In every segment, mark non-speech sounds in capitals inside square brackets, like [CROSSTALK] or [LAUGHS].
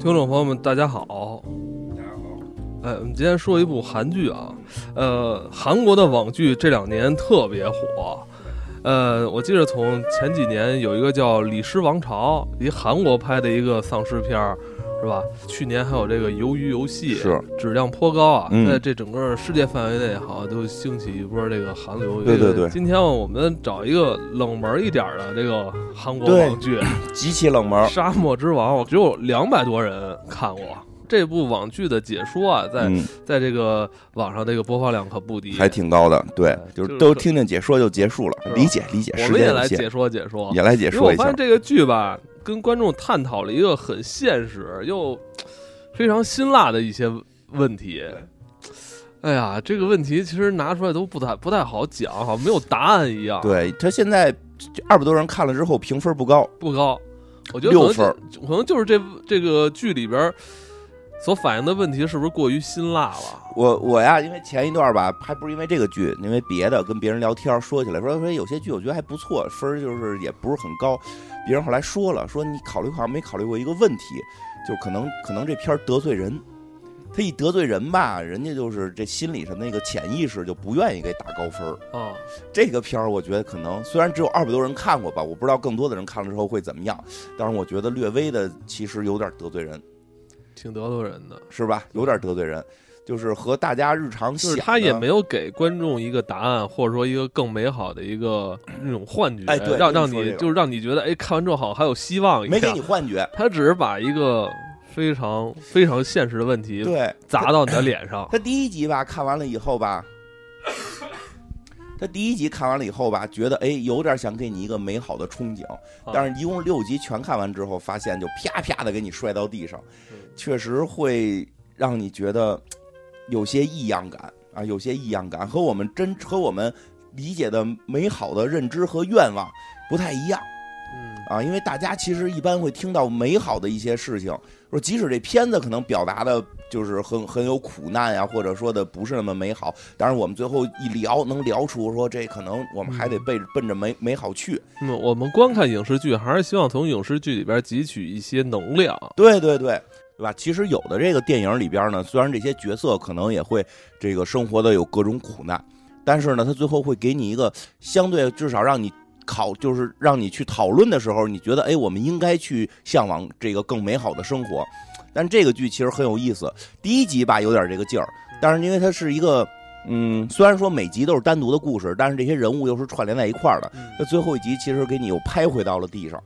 听众朋友们，大家好。大家好。哎，我们今天说一部韩剧啊，呃，韩国的网剧这两年特别火。呃，我记得从前几年有一个叫《李尸王朝》，一韩国拍的一个丧尸片儿，是吧？去年还有这个《鱿鱼游戏》，是质量颇高啊，嗯在这整个世界范围内，好像都兴起一波这个韩流。对对对今天我们找一个冷门一点儿的这个韩国对网剧。[LAUGHS] 极其冷门《沙漠之王》，我只有两百多人看过这部网剧的解说啊，在、嗯，在这个网上这个播放量可不低，还挺高的。对哎，就就是是都听听解说就结束了，吧理解理解。我们也间有限来解说解说。也来解因为说一下。我发现这个剧吧，跟观众探讨了一个很现实又非常辛辣的一些问题。哎呀，这个问题其实拿出来都不太不太好讲，好像没有答案一样，对他现在二百多人看了之后，评分不高，不高。我觉得六分就可能就是这这个剧里边所反映的问题是不是过于辛辣了？我我呀，因为前一段吧，还不是因为这个剧，因为别的跟别人聊天说起来，说说有些剧我觉得还不错，分儿就是也不是很高。别人后来说了，说你考虑好像没考虑过一个问题，就可能可能这片儿得罪人。他一得罪人吧，人家就是这心理上那个潜意识就不愿意给打高分儿。啊，这个片儿我觉得可能虽然只有二百多人看过吧，我不知道更多的人看了之后会怎么样，但是我觉得略微的其实有点得罪人，挺得罪人的。是吧？有点得罪人，就是和大家日常就是他也没有给观众一个答案，或者说一个更美好的一个那种幻觉，哎对让让你这个就是让你觉得，哎，看完之后好像还有希望一样。没给你幻觉，他只是把一个非常非常现实的问题对，砸到你的脸上。他第一集吧看完了以后吧，他第一集看完了以后吧，觉得哎有点想给你一个美好的憧憬，啊但是一共六集全看完之后，发现就啪啪的给你摔到地上嗯，确实会让你觉得有些异样感啊，有些异样感和我们真和我们理解的美好的认知和愿望不太一样。嗯，啊，因为大家其实一般会听到美好的一些事情，说即使这片子可能表达的就是很很有苦难呀、或者说的不是那么美好，但是我们最后一聊，能聊出说这可能我们还得奔奔着美美好去。那么我们观看影视剧，还是希望从影视剧里边汲取一些能量。对对对，对吧？其实有的这个电影里边呢，虽然这些角色可能也会这个生活的有各种苦难，但是呢，他最后会给你一个相对至少让你。考就是让你去讨论的时候，你觉得哎，我们应该去向往这个更美好的生活。但这个剧其实很有意思，第一集吧有点这个劲儿，但是因为它是一个，嗯，虽然说每集都是单独的故事，但是这些人物又是串联在一块儿的。那最后一集其实给你又拍回到了地上，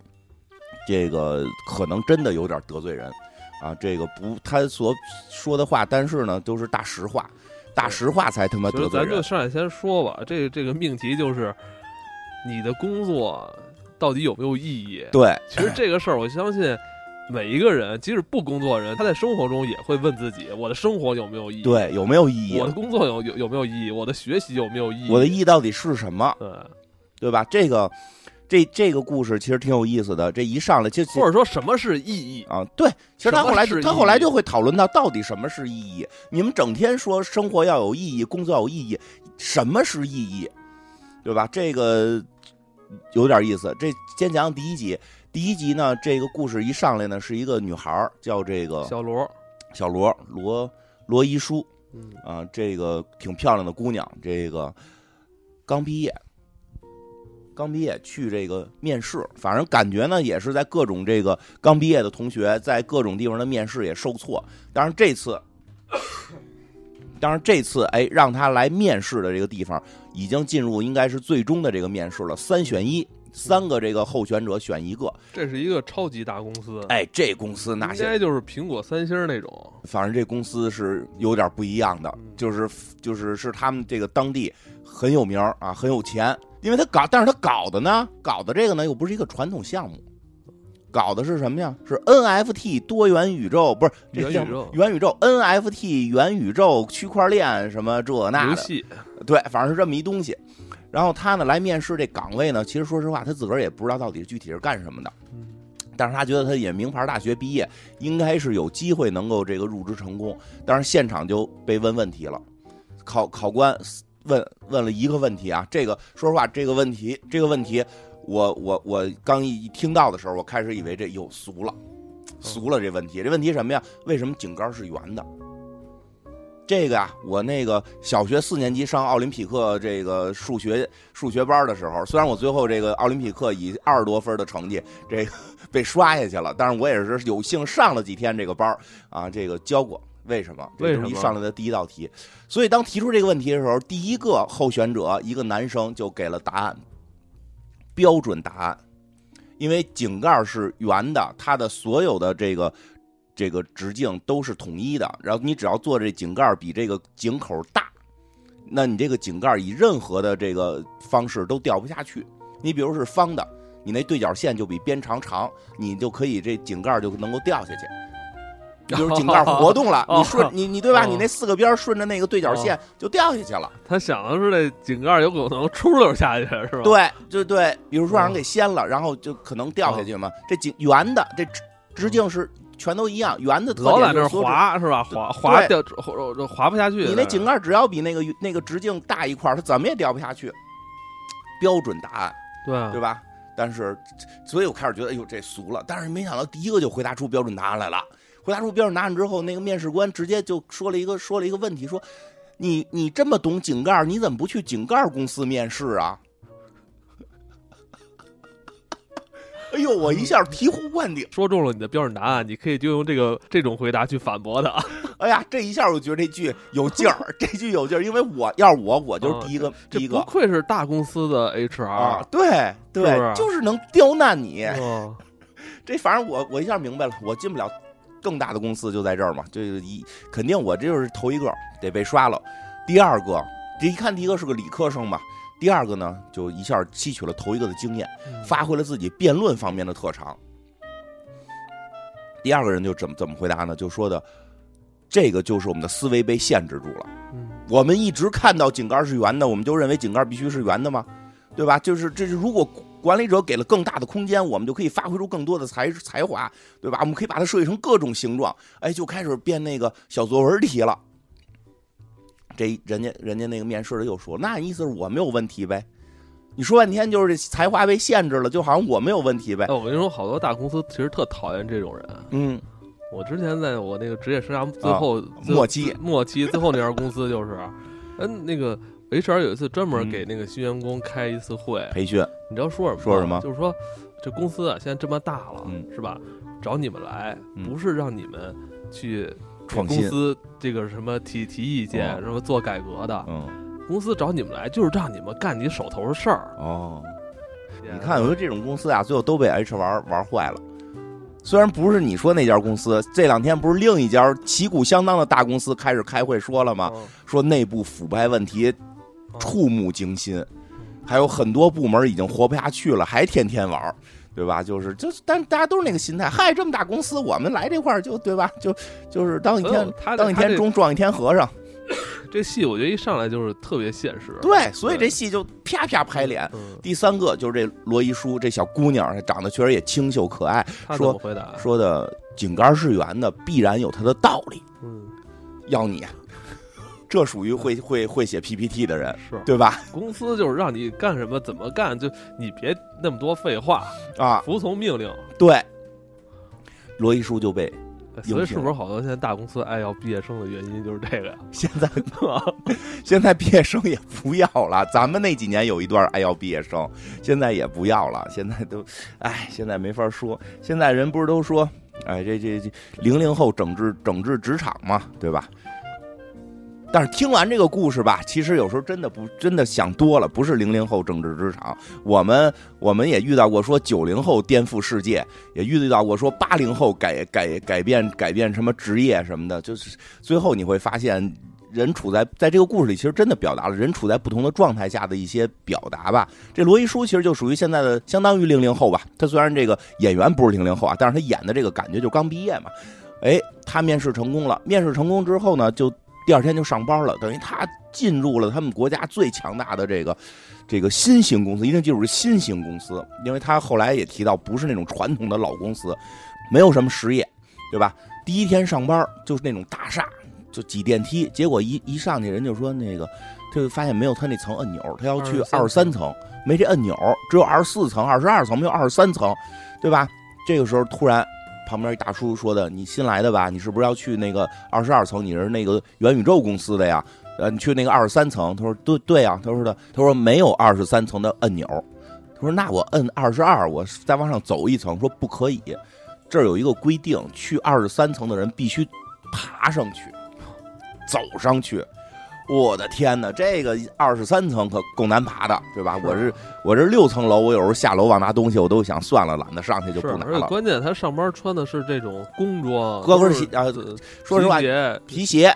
这个可能真的有点得罪人啊。这个不，他所说的话，但是呢都是大实话，大实话才他妈得罪人。咱就上来先说吧，这个这个命题就是你的工作到底有没有意义？对，其实这个事儿，我相信每一个人，即使不工作的人，他在生活中也会问自己：我的生活有没有意义？，对，有没有意义我？的工作有有有没有意义？我的学习有没有意义？我的意义到底是什么？对，对吧？这个，这这个故事其实挺有意思的。这一上来就或者说什么是意义？啊，对，其实他后来他后来就会讨论到到底什么是意义。你们整天说生活要有意义，工作要有意义，什么是意义？对吧？这个有点意思。这先讲讲第一集。第一集呢，这个故事一上来呢，是一个女孩儿叫这个小罗，小罗罗罗一舒嗯，啊，这个挺漂亮的姑娘，这个刚毕业，刚毕业去这个面试，反正感觉呢也是在各种这个刚毕业的同学在各种地方的面试也受挫，当然这次，[COUGHS] 当然这次哎让他来面试的这个地方已经进入应该是最终的这个面试了，三选一，三个这个候选者选一个，这是一个超级大公司，哎，这公司那些应该就是苹果、三星那种。反正这公司是有点不一样的，嗯。就是就是是他们这个当地很有名啊，很有钱，因为他搞，但是他搞的呢，搞的这个呢又不是一个传统项目，搞的是什么呀？是 NFT 多元宇宙，不是这叫元宇宙元宇宙 NFT 元宇宙区块链什么这那的，游戏，对，反正是这么一东西。然后他呢来面试这岗位呢，其实说实话，他自个儿也不知道到底具体是干什么的。嗯但是他觉得他也名牌大学毕业，应该是有机会能够这个入职成功。但是现场就被问问题了，考考官问问了一个问题啊，这个说实话，这个问题这个问题，我我我刚一一听到的时候，我开始以为这又俗了，俗了这问题。这问题什么呀？为什么井盖是圆的？这个呀，我那个小学四年级上奥林匹克这个数学数学班的时候，虽然我最后这个奥林匹克以二十多分的成绩这个 [LAUGHS] 被刷下去了，但是我也是有幸上了几天这个班啊，这个教过。为什么？为什么一上来的第一道题？所以当提出这个问题的时候，第一个候选者一个男生就给了答案，标准答案。因为井盖是圆的，它的所有的这个这个直径都是统一的。然后你只要做这井盖比这个井口大，那你这个井盖以任何的这个方式都掉不下去。你比如是方的，你那对角线就比边长长，你就可以这井盖就能够掉下去。比如井盖活动了，你顺你你对吧？你那四个边顺着那个对角线就掉下去了。他想的是这井盖有可能出溜下去，是吧？对，就对。比如说让人给掀了，然后就可能掉下去嘛。这井圆的，这直直径是全都一样，圆的特点老在那滑是吧？滑滑掉滑不下去。你那井盖只要比那个那个直径大一块，它怎么也掉不下去。标准答案，对对吧？但是，所以我开始觉得，哎呦，这俗了。但是没想到第一个就回答出标准答案来了。回答出标准答案之后，那个面试官直接就说了一个说了一个问题，说：“你你这么懂井盖，你怎么不去井盖公司面试啊？” [LAUGHS] 哎呦，我一下醍醐灌顶，说中了你的标准答案，你可以就用这个这种回答去反驳他。[LAUGHS] 哎呀，这一下我觉得这句有劲儿，这句有劲儿，因为我要是我，我就是第一个第一个。不愧是大公司的 HR，对对，就是能刁难你。哦、[LAUGHS] 这反正我我一下明白了，我进不了。更大的公司就在这儿嘛，就一肯定我这就是头一个得被刷了。第二个，这一看第一个是个理科生嘛，第二个呢就一下吸取了头一个的经验，发挥了自己辩论方面的特长。第二个人就怎么怎么回答呢？就说的这个就是我们的思维被限制住了。我们一直看到井盖是圆的，我们就认为井盖必须是圆的吗？对吧？就是这是如果。管理者给了更大的空间，我们就可以发挥出更多的才才华，对吧？我们可以把它设计成各种形状，哎，就开始变那个小作文题了。这人家人家那个面试的又说，那意思是我没有问题呗？你说半天就是这才华被限制了，就好像我没有问题呗？我跟你说，好多大公司其实特讨厌这种人。嗯，我之前在我那个职业生涯最后末期末期最后那家公司就是，嗯，那个。H.R. 有一次专门给那个新员工开一次会培训，你知道说什么？说什么？就是说，这公司啊现在这么大了，是吧？找你们来不是让你们去创新，公司这个什么提提意见，什么做改革的。嗯，公司找你们来就是让你们干你手头的事儿。哦，你看，有的这种公司啊，最后都被 H 玩玩坏了。虽然不是你说那家公司，这两天不是另一家旗鼓相当的大公司开始开会说了吗？说内部腐败问题。触目惊心，还有很多部门已经活不下去了，还天天玩，对吧？就是，就但大家都是那个心态。嗨，这么大公司，我们来这块儿就对吧？就就是当一天当一天钟，撞一天和尚。[COUGHS] 这戏我觉得一上来就是特别现实。对，所以这戏就啪啪拍脸。第三个就是这罗一书，这小姑娘长得确实也清秀可爱。说说的井盖是圆的，必然有它的道理。嗯，要你。这属于会会会写 PPT 的人，是对吧？公司就是让你干什么怎么干，就你别那么多废话啊，服从命令。对，罗一书就被，所以是不是好多现在大公司爱要毕业生的原因就是这个呀？现在 [LAUGHS] 现在毕业生也不要了，咱们那几年有一段爱要毕业生，现在也不要了。现在都，哎，现在没法说。现在人不是都说，哎，这这这零零后整治整治职场嘛，对吧？但是听完这个故事吧，其实有时候真的不真的想多了，不是零零后政治职场，我们我们也遇到过说九零后颠覆世界，也遇到过说八零后改改改变改变什么职业什么的，就是最后你会发现，人处在在这个故事里，其实真的表达了人处在不同的状态下的一些表达吧。这罗伊舒其实就属于现在的相当于零零后吧，他虽然这个演员不是零零后啊，但是他演的这个感觉就刚毕业嘛。哎，他面试成功了，面试成功之后呢，就。第二天就上班了，等于他进入了他们国家最强大的这个这个新型公司，一定记住是新型公司，因为他后来也提到不是那种传统的老公司，没有什么实业，对吧？第一天上班就是那种大厦，就挤电梯，结果一一上去人就说那个，就发现没有他那层按钮，他要去二十三层，没这按钮，只有二十四层、二十二层，没有二十三层，对吧？这个时候突然旁边一大叔说的：“你新来的吧？你是不是要去那个二十二层？你是那个元宇宙公司的呀？呃，你去那个二十三层？”他说：“对对呀。”他说的，他说没有二十三层的按钮。他说：“那我摁二十二，我再往上走一层。”说不可以，这儿有一个规定，去二十三层的人必须爬上去，走上去。我的天哪，这个二十三层可够难爬的，对吧？我是我这六层楼，我有时候下楼往拿东西，我都想算了，懒得上去就不拿了。关键他上班穿的是这种工装，高跟鞋啊，说实话，皮鞋，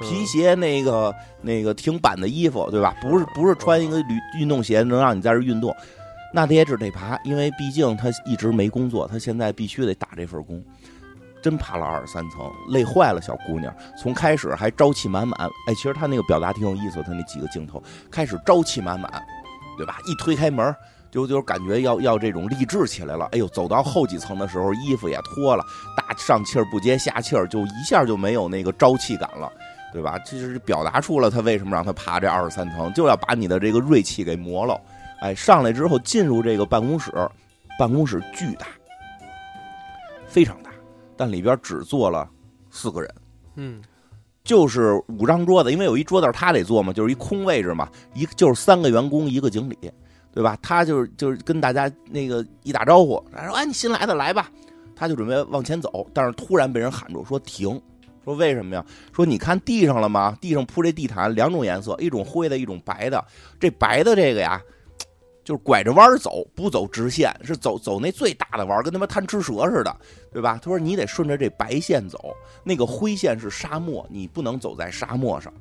皮鞋那个那个挺板的衣服，对吧？不是不是穿一个旅运动鞋能让你在这运动，那他也只得爬，因为毕竟他一直没工作，他现在必须得打这份工。真爬了二十三层，累坏了。小姑娘从开始还朝气满满，哎，其实她那个表达挺有意思。她那几个镜头开始朝气满满，对吧？一推开门，就就感觉要要这种励志起来了。哎呦，走到后几层的时候，衣服也脱了，大上气儿不接下气儿，就一下就没有那个朝气感了，对吧？这是表达出了他为什么让他爬这二十三层，就要把你的这个锐气给磨了。哎，上来之后进入这个办公室，办公室巨大，非常大。但里边只坐了四个人，嗯，就是五张桌子，因为有一桌子他得坐嘛，就是一空位置嘛，一就是三个员工一个经理，对吧？他就是就是跟大家那个一打招呼，他说：“哎，你新来的来吧。”他就准备往前走，但是突然被人喊住，说：“停！”说为什么呀？说你看地上了吗？地上铺这地毯两种颜色，一种灰的，一种白的。这白的这个呀。就是拐着弯走，不走直线，是走走那最大的弯跟他妈贪吃蛇似的，对吧？他说你得顺着这白线走，那个灰线是沙漠，你不能走在沙漠上。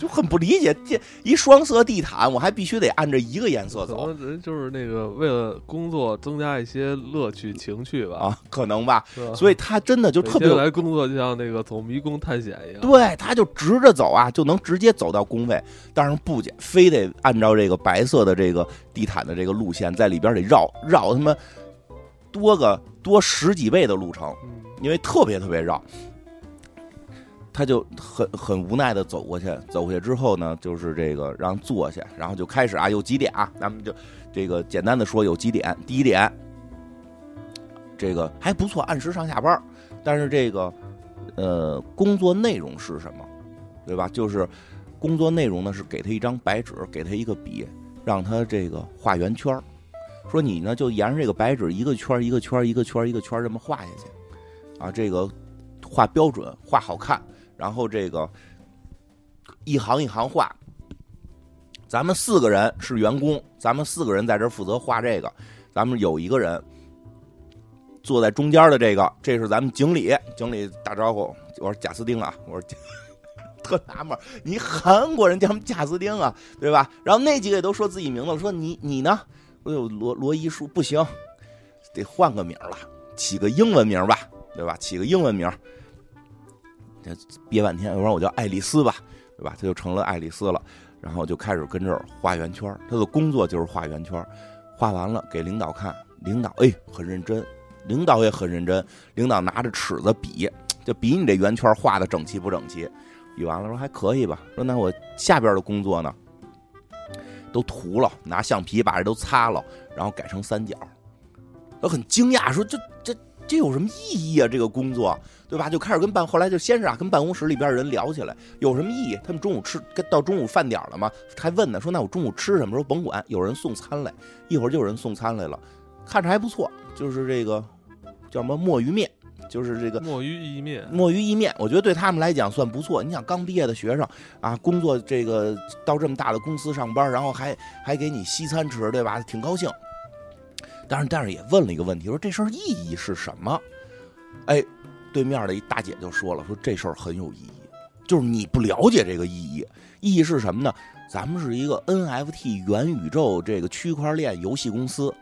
就很不理解，这一双色地毯，我还必须得按着一个颜色走。人就是那个为了工作增加一些乐趣情趣吧？啊，可能吧。所以他真的就特别来工作，就像那个走迷宫探险一样。对，他就直着走啊，就能直接走到工位。但是不减，非得按照这个白色的这个地毯的这个路线，在里边得绕绕他妈多个多十几倍的路程，因为特别特别绕。他就很很无奈的走过去，走过去之后呢，就是这个让坐下，然后就开始啊，有几点啊，咱们就这个简单的说有几点。第一点，这个还不错，按时上下班，但是这个呃，工作内容是什么，对吧？就是工作内容呢是给他一张白纸，给他一个笔，让他这个画圆圈说你呢就沿着这个白纸一个圈一个圈一个圈一个圈这么画下去，啊，这个画标准，画好看。然后这个一行一行画，咱们四个人是员工，咱们四个人在这负责画这个。咱们有一个人坐在中间的这个，这是咱们经理。经理打招呼，我说贾斯汀啊，我说特纳闷，你韩国人叫什么贾斯汀啊，对吧？然后那几个也都说自己名字，说你你呢？我有罗罗伊叔，不行，得换个名了，起个英文名吧，对吧？起个英文名。憋半天，要不然我叫爱丽丝吧，对吧？他就成了爱丽丝了，然后就开始跟这儿画圆圈。他的工作就是画圆圈，画完了给领导看，领导哎很认真，领导也很认真。领导拿着尺子比，就比你这圆圈画的整齐不整齐。比完了说还可以吧，说那我下边的工作呢，都涂了，拿橡皮把这都擦了，然后改成三角。他很惊讶，说这这。这有什么意义啊？这个工作，对吧？就开始跟办，后来就先是啊，跟办公室里边人聊起来，有什么意义？他们中午吃，到中午饭点了嘛，还问呢，说那我中午吃什么？说甭管，有人送餐来，一会儿就有人送餐来了，看着还不错，就是这个叫什么墨鱼面，就是这个 [LAUGHS] 墨鱼意面，墨鱼意面，我觉得对他们来讲算不错。你想刚毕业的学生啊，工作这个到这么大的公司上班，然后还还给你西餐吃，对吧？挺高兴。但是，但是也问了一个问题，说这事儿意义是什么？哎，对面的一大姐就说了，说这事儿很有意义，就是你不了解这个意义，意义是什么呢？咱们是一个 NFT 元宇宙这个区块链游戏公司，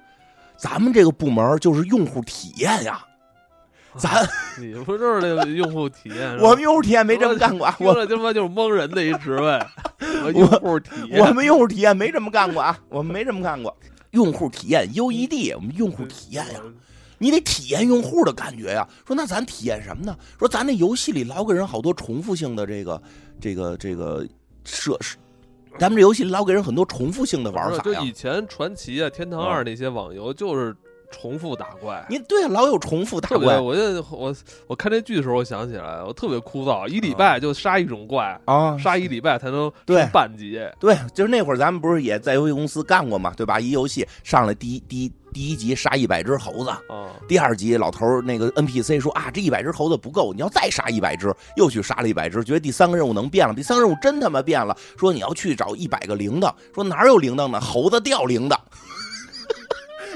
咱们这个部门就是用户体验呀。咱 [LAUGHS] 你不就是那个用户体验？[LAUGHS] 我们用户体验没这么干过，我他妈就是蒙人的一职位。[LAUGHS] 用户体验，我们用户体验没这么干过啊，我们没这么干过。用户体验 UED，我们用户体验呀，你得体验用户的感觉呀。说那咱体验什么呢？说咱那游戏里老给人好多重复性的这个这个这个设施，咱们这游戏老给人很多重复性的玩法就以前传奇啊、天堂二那些网游就是重复打怪。你对老有重复打，怪我就我我看这剧的时候，我想起来，我特别枯燥，一礼拜就杀一种怪，啊，杀一礼拜才能对升半级。对，就是那会儿咱们不是也在游戏公司干过嘛，对吧？一游戏上来第一第一第一集杀一百只猴子，啊，第二集老头儿那个 NPC 说啊，这一百只猴子不够，你要再杀一百只，又去杀了一百只，觉得第三个任务能变了，第三个任务真他妈变了，说你要去找一百个铃铛，说哪有铃铛呢？猴子掉铃铛。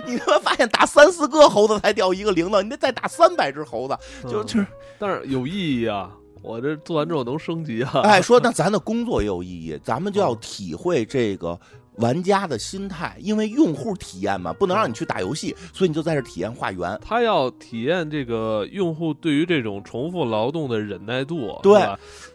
你他妈发现打三四个猴子才掉一个铃铛，你得再打三百只猴子，就嗯就是但是有意义啊！我这做完之后能升级啊！哎，[LAUGHS] 说那咱的工作也有意义，咱们就要体会这个玩家的心态，因为用户体验嘛，不能让你去打游戏，所以你就在这体验化缘。他要体验这个用户对于这种重复劳动的忍耐度，对？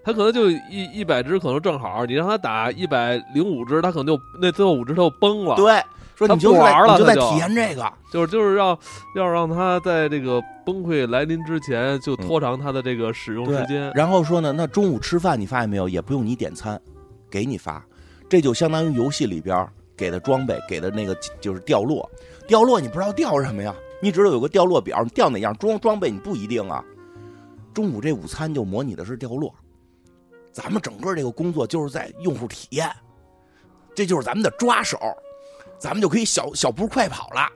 他可能就一一百只可能正好，你让他打一百零五只，他可能就那最后五只他就崩了。，对，说他你就玩了就在你就在体验这个，就是就是要要让他在这个崩溃来临之前就拖长他的这个使用时间。然后说呢，那中午吃饭你发现没有，也不用你点餐，给你发，这就相当于游戏里边给的装备，给的那个就是掉落，掉落你不知道掉什么呀？你知道有个掉落表，你掉哪样装装备你不一定啊。中午这午餐就模拟的是掉落，咱们整个这个工作就是在用户体验，这就是咱们的抓手，咱们就可以小小步快跑了。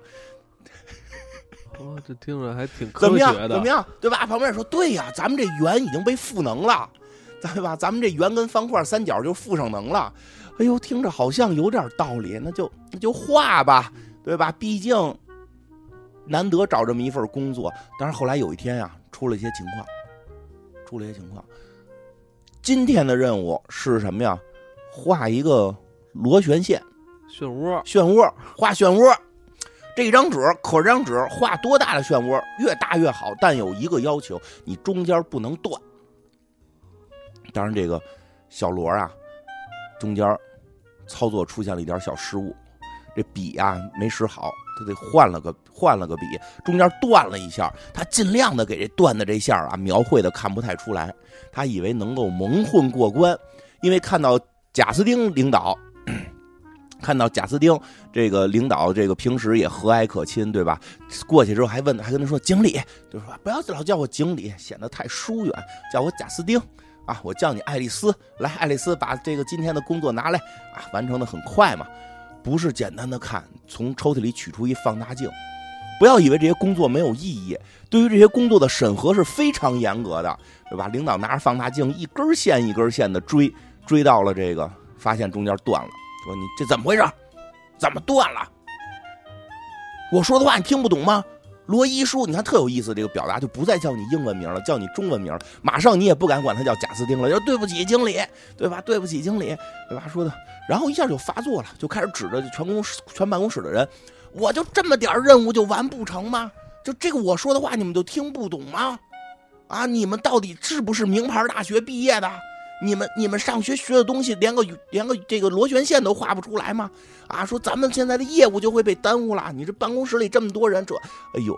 哦，这听着还挺科怎么样？学的怎么。样？对吧？旁边人说对呀，咱们这圆已经被赋能了，[LAUGHS] 对吧？咱们这圆跟方块、三角就附上能了。哎呦，听着好像有点道理，那就那就画吧，对吧？毕竟难得找这么一份工作。但是后来有一天呀、出了一些情况，出了一些情况。今天的任务是什么呀？画一个螺旋线。漩涡，漩涡，画漩涡。这张纸可这张纸画多大的漩涡，越大越好，但有一个要求，你中间不能断。当然，这个小罗啊，中间操作出现了一点小失误，这笔啊没使好，他得换了个换了个笔，中间断了一下，他尽量的给这断的这线啊描绘的看不太出来，他以为能够蒙混过关，因为看到贾斯汀领导。看到贾斯汀这个领导，这个平时也和蔼可亲，对吧？过去之后还问，还跟他说经理，就说不要老叫我经理，显得太疏远，叫我贾斯汀啊，我叫你爱丽丝。来，爱丽丝把这个今天的工作拿来啊，完成的很快嘛，不是简单的看，从抽屉里取出一放大镜。不要以为这些工作没有意义，对于这些工作的审核是非常严格的，对吧？领导拿着放大镜一根线一根线的追，追到了这个，发现中间断了。说你这怎么回事？怎么断了？我说的话你听不懂吗？罗伊叔，你看特有意思，这个表达就不再叫你英文名了，叫你中文名。马上你也不敢管他叫贾斯汀了，就说对不起经理，对吧？对不起经理，对吧？说的，然后一下就发作了，就开始指着全公全办公室的人，我就这么点任务就完不成吗？就这个我说的话你们就听不懂吗？啊，你们到底是不是名牌大学毕业的？你们你们上学学的东西，连个连个这个螺旋线都画不出来吗？啊，说咱们现在的业务就会被耽误了。你这办公室里这么多人，这，哎呦，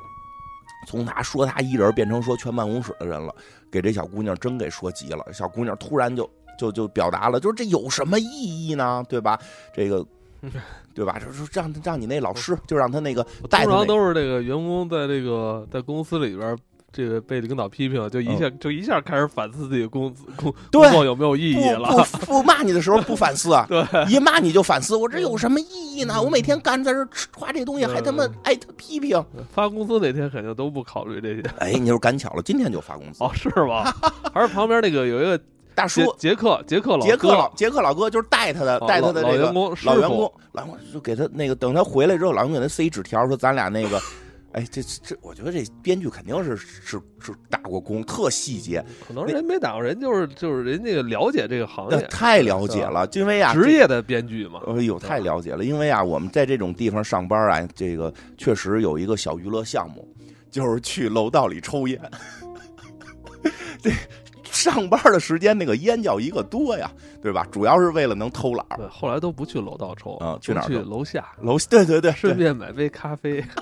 从他说他一人变成说全办公室的人了，给这小姑娘真给说急了。小姑娘突然就就就表达了，就是这有什么意义呢？对吧？这个，[LAUGHS] 对吧？就是让让你那老师就让他那个通带他、那个、常都是这个员工在这个在公司里边儿，这个被领导批评，就一下、就一下开始反思自己的工工嗯对工作有没有意义了。不不骂你的时候不反思啊，[LAUGHS] 对，一骂你就反思，我这有什么意义呢？我每天干在这儿吃画这东西，还他妈嗯挨他批评。发工资那天肯定都不考虑这些。哎，你说赶巧了，今天就发工资。[LAUGHS] 哦，是吗？还是旁边那个有一个 [LAUGHS] 大叔杰杰克杰克老杰克老杰克老哥就是带他的哦带他的这个员工老员工，老员工就给他那个等他回来之后，老员工给他塞一纸条，说咱俩那个。哎，这这，我觉得这编剧肯定是是是打过工，特细节，可能人没打过人，就是就是人家了解这个行业，太了解了。因为啊，职业的编剧嘛。哎呦，太了解了！因为啊，我们在这种地方上班啊，这个确实有一个小娱乐项目，就是去楼道里抽烟。[LAUGHS] 这上班的时间那个烟叫一个多呀，对吧？主要是为了能偷懒。对，后来都不去楼道抽，啊去哪儿都去楼下，楼对对对，顺便买杯咖啡。[LAUGHS]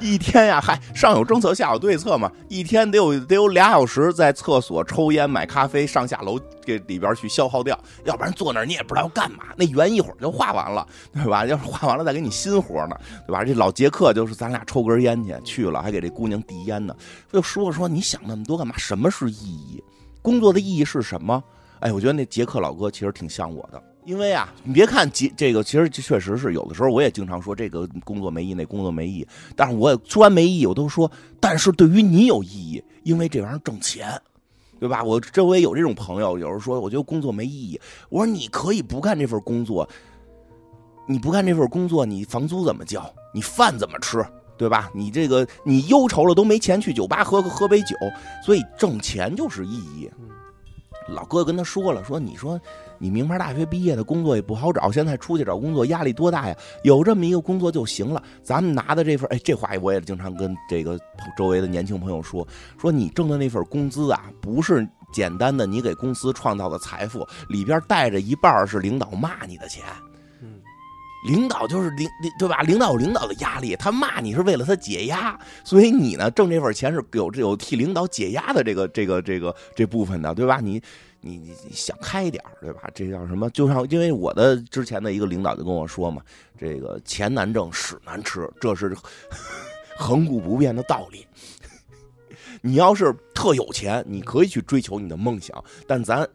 一天呀，还上有政策下有对策嘛，一天得有得有俩小时在厕所抽烟买咖啡，上下楼给里边去消耗掉，要不然坐那儿你也不知道要干嘛，那圆一会儿就画完了，对吧？[LAUGHS] 要是画完了再给你新活呢，对吧？这老杰克就是咱俩抽根烟去，去了还给这姑娘递烟呢，就说说你想那么多干嘛？什么是意义？工作的意义是什么？哎，我觉得那杰克老哥其实挺像我的。因为啊，你别看这这个，其实确实是有的时候我也经常说这个工作没意义，那工作没意义。但是我也说完没意义，我都说，但是对于你有意义，因为这玩意儿挣钱，对吧？我周围有这种朋友，有人说我觉得工作没意义，我说你可以不干这份工作，你不干这份工作，你房租怎么交？你饭怎么吃？对吧？你这个你忧愁了都没钱去酒吧喝喝杯酒，所以挣钱就是意义。老哥跟他说了，说你说。你名牌大学毕业的工作也不好找，现在出去找工作压力多大呀？有这么一个工作就行了。咱们拿的这份，哎，这话我也经常跟这个周围的年轻朋友说，说你挣的那份工资啊，不是简单的你给公司创造的财富，里边带着一半是领导骂你的钱。领导就是领领对吧？领导有领导的压力，他骂你是为了他解压，所以你呢挣这份钱是有有替领导解压的这个这个这个这部分的，对吧？你。你你想开一点对吧？这叫什么？就像因为我的之前的一个领导就跟我说嘛，这个钱难挣，屎难吃，这是 [LAUGHS] 恒古不变的道理。[LAUGHS] 你要是特有钱，你可以去追求你的梦想，但咱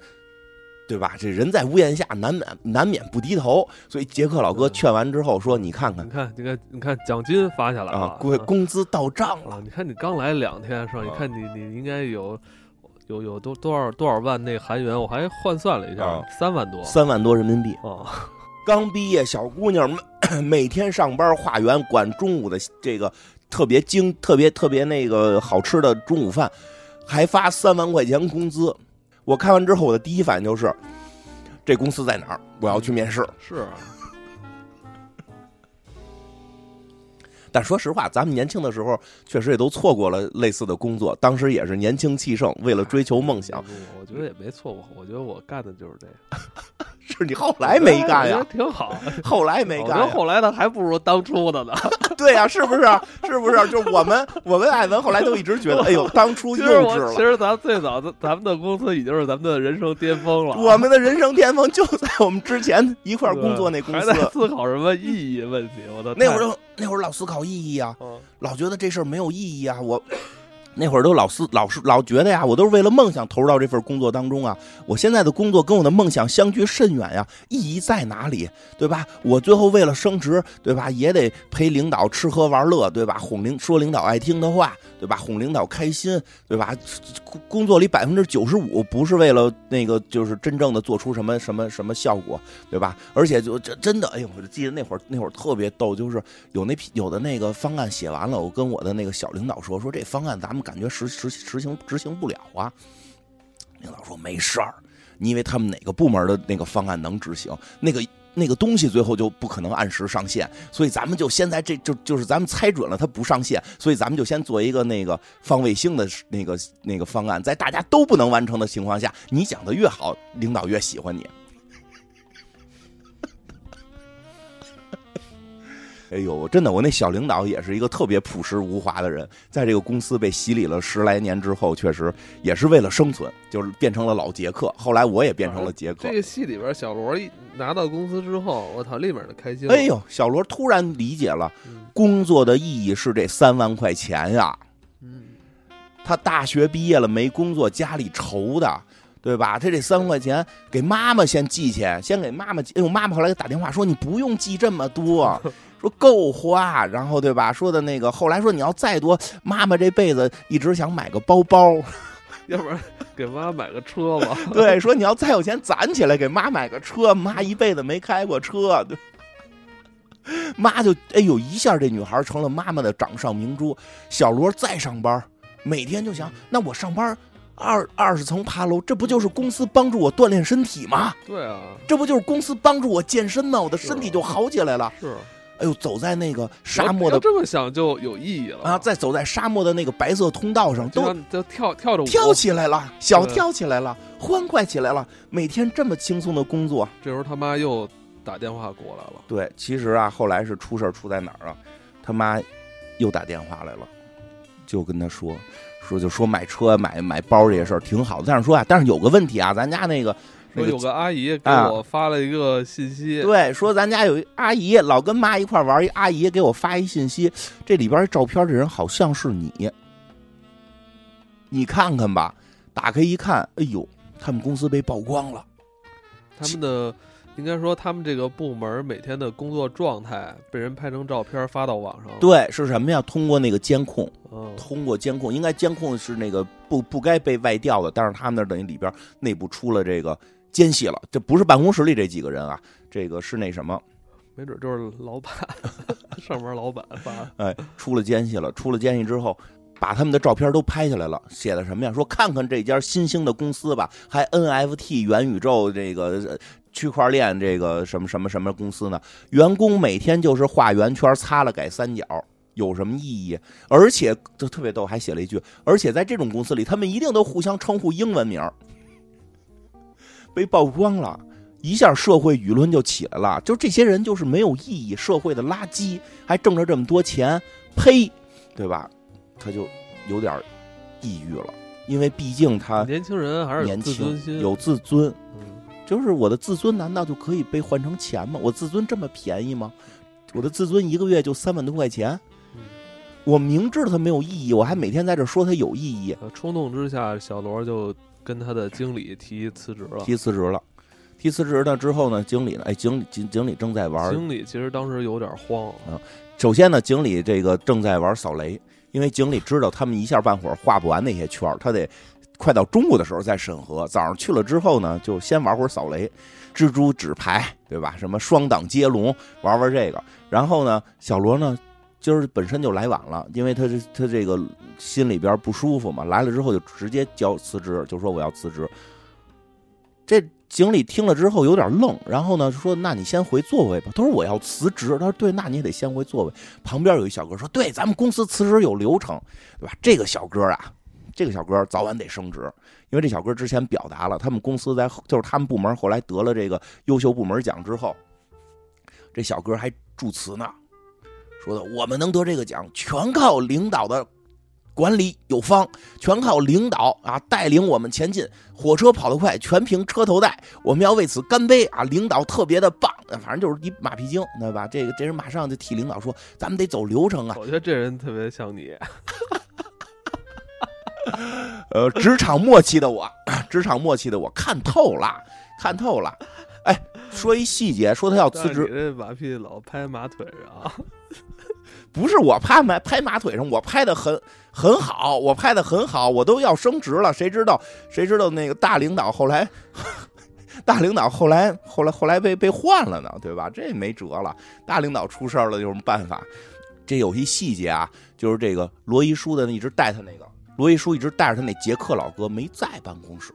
对吧？这人在屋檐下，难免难免不低头。所以杰克老哥劝完之后说：“你看看，你看，你看，你看，奖金发下来了，工工资到账了。你看你刚来两天是吧？你看你你应该有。”有有多多少多少万那韩元，我还换算了一下，三万多，三万多人民币啊！刚毕业小姑娘们 [COUGHS] 每天上班化缘，管中午的这个特别精、特别特别那个好吃的中午饭，还发三万块钱工资。我看完之后，我的第一反应就是，这公司在哪儿？我要去面试。是。[LAUGHS] 但说实话，咱们年轻的时候确实也都错过了类似的工作。当时也是年轻气盛，为了追求梦想。我觉得也没错过，我觉得我干的就是这个。[LAUGHS] 是你后来没干呀？[LAUGHS] 挺好，后来没干。后来的还不如当初的呢。[LAUGHS] 对呀，是不是？是不是？就我们，我们艾文后来都一直觉得，哎呦，当初幼稚了。其实咱最早的咱们的公司已经是咱们的人生巅峰了。我们的人生巅峰就在我们之前一块工作那公司。还在思考什么意义问题？我的那会儿，那会儿老思考意义啊，老觉得这事儿没有意义啊，我。那会儿都老思老是老觉得呀，我都是为了梦想投入到这份工作当中啊。我现在的工作跟我的梦想相距甚远呀，意义在哪里？对吧？我最后为了升职，对吧？也得陪领导吃喝玩乐，对吧？哄领说领导爱听的话，对吧？哄领导开心，对吧？工作里百分之九十五不是为了那个，就是真正的做出什么什么什么效果，对吧？而且就真真的，哎呦，我就记得那会儿那会儿特别逗，就是有那有的那个方案写完了，我跟我的那个小领导说，说这方案咱们。感觉实实实行执行不了啊！领导说没事儿，你以为他们哪个部门的那个方案能执行？那个那个东西最后就不可能按时上线，所以咱们就现在这就就是咱们猜准了它不上线，所以咱们就先做一个那个放卫星的那个那个方案，在大家都不能完成的情况下，你讲的越好，领导越喜欢你。哎呦，真的，我那小领导也是一个特别朴实无华的人，在这个公司被洗礼了十来年之后，确实也是为了生存，就是变成了老杰克。后来我也变成了杰克。这个戏里边，小罗一拿到公司之后，我操，立马就开心。哎呦，小罗突然理解了，工作的意义是这三万块钱呀。嗯，他大学毕业了没工作，家里愁的。对吧？他这三万块钱给妈妈先寄去，先给妈妈寄。哎呦，妈妈后来给打电话说：“你不用寄这么多，说够花。”然后对吧？说的那个后来说你要再多，妈妈这辈子一直想买个包包，[LAUGHS] 要不然给妈买个车吧。[LAUGHS] 对，说你要再有钱攒起来给妈买个车，妈一辈子没开过车。对，妈就哎呦一下，这女孩成了妈妈的掌上明珠。小罗再上班，每天就想，那我上班。二二十层爬楼，这不就是公司帮助我锻炼身体吗？对啊，这不就是公司帮助我健身吗？我的身体就好起来了。是，哎呦，走在那个沙漠的，这么想就有意义了啊！再走在沙漠的那个白色通道上，都都跳跳着跳起来了，小跳起来了，欢快起来了。每天这么轻松的工作，这时候他妈又打电话过来了。对，其实啊，后来是出事出在哪儿啊？他妈又打电话来了，就跟他说说就说买车买买包这些事儿挺好的，但是说啊，但是有个问题啊，咱家那个说有个阿姨给啊我发了一个信息，对，说咱家有一阿姨老跟妈一块儿玩，一阿姨给我发一信息，这里边照片这人好像是你，你看看吧。打开一看，哎呦，他们公司被曝光了。他们的应该说他们这个部门每天的工作状态被人拍成照片发到网上。对，是什么呀？通过那个监控，嗯，通过监控，应该监控是那个不不该被外调的，但是他们那等于里边内部出了这个奸细了。这不是办公室里这几个人啊，这个是那什么，没准就是老板上面老板发的。[LAUGHS] 哎，出了奸细了。出了奸细之后，把他们的照片都拍下来了，写的什么呀？说看看这家新兴的公司吧，还 NFT 元宇宙这个呃区块链这个什么什么什么公司呢？员工每天就是画圆圈、擦了改三角。有什么意义？而且就特别逗，还写了一句，而且在这种公司里，他们一定都互相称呼英文名儿。被曝光了，一下社会舆论就起来了，就这些人就是没有意义，社会的垃圾，还挣着这么多钱，呸，对吧？他就有点抑郁了，因为毕竟他年轻人还是年轻有自尊，嗯就是我的自尊难道就可以被换成钱吗？我自尊这么便宜吗？我的自尊一个月就三万多块钱，嗯我明知道它没有意义，我还每天在这说它有意义，呃冲动之下，小罗就跟他的经理提辞职了。提辞职了。提辞职了之后呢，经理呢，哎，经理经经理正在玩经理其实当时有点慌啊，首先呢，经理这个正在玩扫雷，因为经理知道他们一下半会儿画不完那些圈儿，他得快到中午的时候再审核。早上去了之后呢，就先玩会儿扫雷，蜘蛛纸牌，对吧？什么双挡接龙，玩玩这个。然后呢，小罗呢，今儿本身就来晚了，因为他这他这个心里边不舒服嘛，来了之后就直接交辞职，就说我要辞职。这经理听了之后有点愣，然后呢说：“那你先回座位吧。”他说：“我要辞职。”他说：“对，那你也得先回座位。”旁边有一小哥说：“对，咱们公司辞职有流程，对吧？”这个小哥啊，这个小哥早晚得升职，因为这小哥之前表达了，他们公司在就是他们部门后来得了这个优秀部门奖之后，这小哥还祝辞呢，说的我们能得这个奖，全靠领导的管理有方，全靠领导啊带领我们前进。火车跑得快，全凭车头带。我们要为此干杯啊！领导特别的棒，反正就是一马屁精，对吧？这个这人马上就替领导说，咱们得走流程啊。我觉得这人特别像你，呃，职场默契的我，[COUGHS] 职场默契的我看透了，看透了。哎，说一细节，说他要辞职，你这马屁老拍马腿上，[LAUGHS] 不是我拍马拍马腿上，我拍的很很好，我拍的很好，我都要升职了，谁知道谁知道那个大领导后来，[LAUGHS] 大领导后来后来后来被被换了呢，对吧？这没辙了，大领导出事儿了，有什么办法？这有一细节啊，就是这个罗一书的一直带他那个罗一书一直带着他那杰克老哥没在办公室。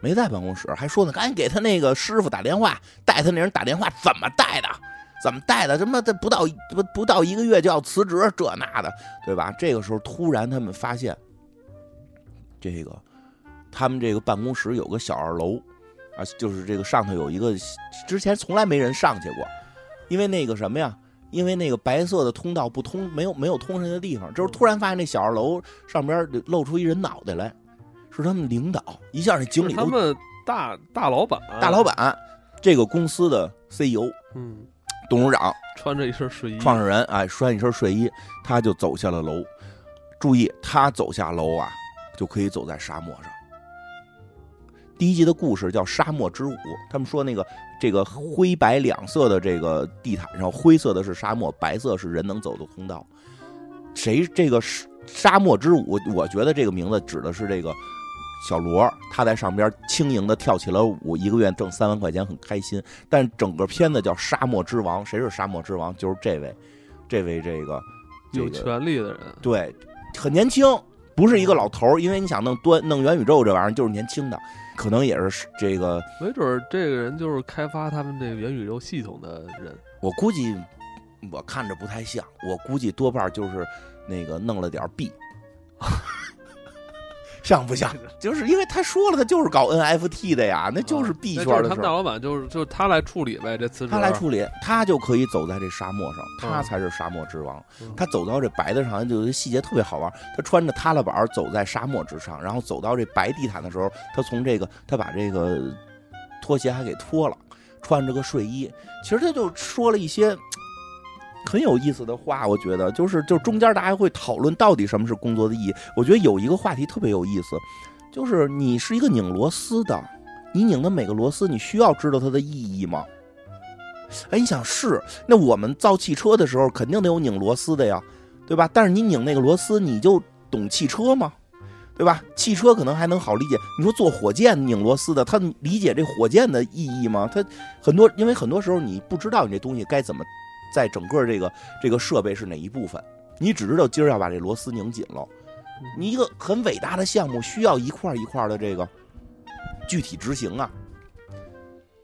没在办公室，还说呢，赶紧给他那个师傅打电话，带他那人打电话，怎么带的？怎么带的？他妈的不到不不到一个月就要辞职，这那的，对吧？这个时候突然他们发现，这个他们这个办公室有个小二楼啊，就是这个上头有一个之前从来没人上去过，因为那个什么呀，因为那个白色的通道不通，没有没有通上的地方，就是突然发现那小二楼上边露出一人脑袋来，是他们领导，一下那经理都他们大大老板，大老，板，这个公司的 CEO、嗯，董事长、穿着一身睡衣，创始人，哎，穿一身睡衣，他就走下了楼。注意，他走下楼啊，就可以走在沙漠上。第一集的故事叫《沙漠之舞》，他们说那个这个灰白两色的这个地毯上，灰色的是沙漠，白色是人能走的通道。谁这个沙沙漠之舞？我觉得这个名字指的是这个小罗，他在上边轻盈的跳起了舞，一个月挣三万块钱，很开心。但整个片子叫《沙漠之王》，谁是沙漠之王？就是这位，这位这个这有权力的人，对，很年轻，不是一个老头儿，因为你想弄端弄元宇宙这玩意儿，就是年轻的，可能也是这个，没准儿这个人就是开发他们这个元宇宙系统的人，我估计我看着不太像，我估计多半就是那个弄了点币。[LAUGHS] 像不像？[LAUGHS] 就是因为他说了，他就是搞 NFT 的呀，那就是币圈的事儿。就是他们大老板就是就是他来处理呗，这辞职他来处理，他就可以走在这沙漠上，他嗯才是沙漠之王。嗯他走到这白的上，就细节特别好玩。他穿着踏拉板走在沙漠之上，然后走到这白地毯的时候，他从这个他把这个拖鞋还给脱了，穿着个睡衣。其实他就说了一些很有意思的话，我觉得就是就中间大家会讨论到底什么是工作的意义。我觉得有一个话题特别有意思，就是你是一个拧螺丝的，你拧的每个螺丝，你需要知道它的意义吗？哎，你想是那我们造汽车的时候，肯定得有拧螺丝的呀，对吧？但是你拧那个螺丝，你就懂汽车吗？对吧？汽车可能还能好理解。你说做火箭拧螺丝的，他理解这火箭的意义吗？他很多，因为很多时候你不知道你这东西该怎么在整个这个这个设备是哪一部分，你只知道今儿要把这螺丝拧紧了。你一个很伟大的项目，需要一块一块的这个具体执行啊。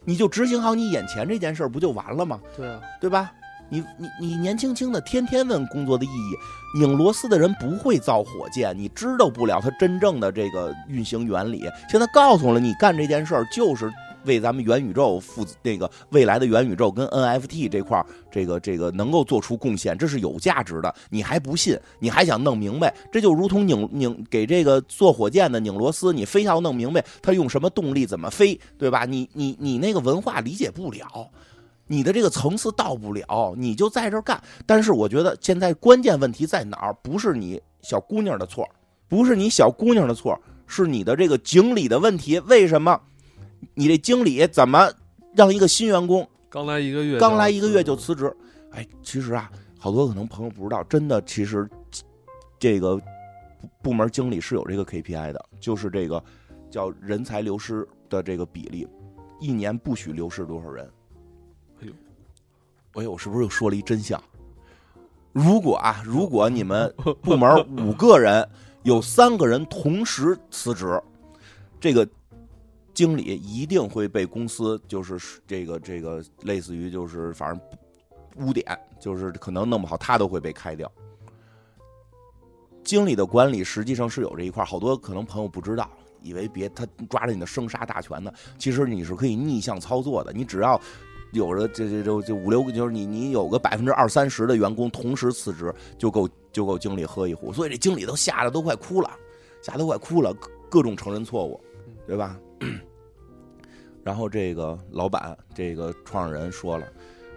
你就执行好你眼前这件事儿，不就完了吗？对啊，对吧？你你你年轻轻的，天天问工作的意义，拧螺丝的人不会造火箭，你知道不了它真正的这个运行原理。现在告诉了你，干这件事儿就是为咱们元宇宙负责那个未来的元宇宙跟 NFT 这块儿，这个这个能够做出贡献，这是有价值的。你还不信，你还想弄明白？这就如同拧拧给这个做火箭的拧螺丝，你非要弄明白它用什么动力，怎么飞，对吧？你你你那个文化理解不了。你的这个层次到不了，你就在这干。但是我觉得现在关键问题在哪儿？不是你小姑娘的错，不是你小姑娘的错，是你的这个经理的问题。为什么你这经理怎么让一个新员工刚来一个月，刚来一个月就辞职？哎，其实啊，好多可能朋友不知道，真的，其实这个部部门经理是有这个 KPI 的，就是这个叫人才流失的这个比例，一年不许流失多少人。哎呦，哎呦，我是不是又说了一真相？如果啊，如果你们 [LAUGHS] 部门五个人有三个人同时辞职，这个经理一定会被公司就是这个这个类似于就是反正污点，就是可能弄不好他都会被开掉。经理的管理实际上是有这一块，好多可能朋友不知道，以为别他抓着你的生杀大权呢，其实你是可以逆向操作的，你只要。有了这这这这五六个，就是你你有个百分之二三十的员工同时辞职，就够就够经理喝一壶。所以这经理都吓得都快哭了，吓得都快哭了，各种承认错误，对吧？[CLEARS THROAT] 然后这个老板，这个创始人说了，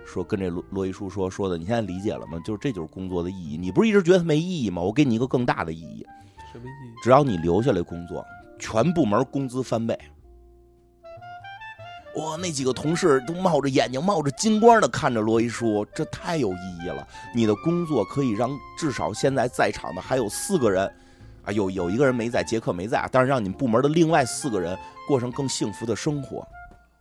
说跟这罗罗一书说说的，你现在理解了吗？就是这就是工作的意义。你不是一直觉得它没意义吗？我给你一个更大的意义，什么意义？只要你留下来工作，全部门工资翻倍。哇，那几个同事都冒着眼睛冒着金光的看着罗一书，这太有意义了。你的工作可以让至少现在在场的还有四个人，啊，有有一个人没在，杰克没在，但是让你们部门的另外四个人过上更幸福的生活，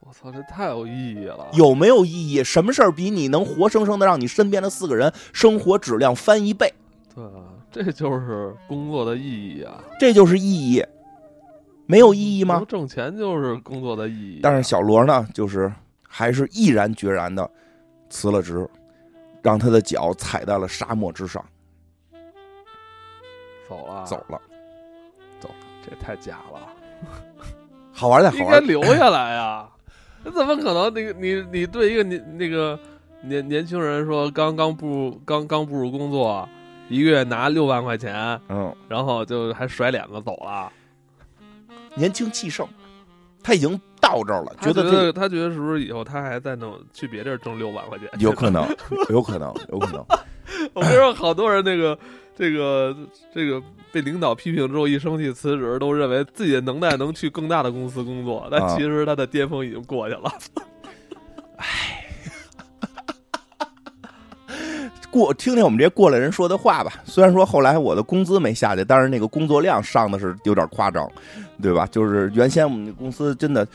我操，这太有意义了！有没有意义？什么事儿比你能活生生的让你身边的四个人生活质量翻一倍？对啊，这就是工作的意义啊！这就是意义，没有意义吗？挣钱就是工作的意义啊。但是小罗呢，就是还是毅然决然的辞了职，让他的脚踩在了沙漠之上，走了，走，了。走这太假了，好玩的，好应该玩的。留下来呀！[LAUGHS] 那怎么可能？那个你你对一个年那个年年轻人说，刚刚步入刚刚步入工作，一个月拿六万块钱，嗯，然后就还甩脸子走了。年轻气盛，他已经到这儿了，他觉觉得这得他觉得是不是以后他还在弄去别地儿挣六万块钱？有可能，有可能，有可能。[LAUGHS] 我跟你说，好多人那个这个这个被领导批评之后一生气辞职，都认为自己的能耐能去更大的公司工作，但啊其实他的巅峰已经过去了。过听听我们这些过来人说的话吧。虽然说后来我的工资没下去，但是那个工作量上的是有点夸张，对吧？就是原先我们公司真的。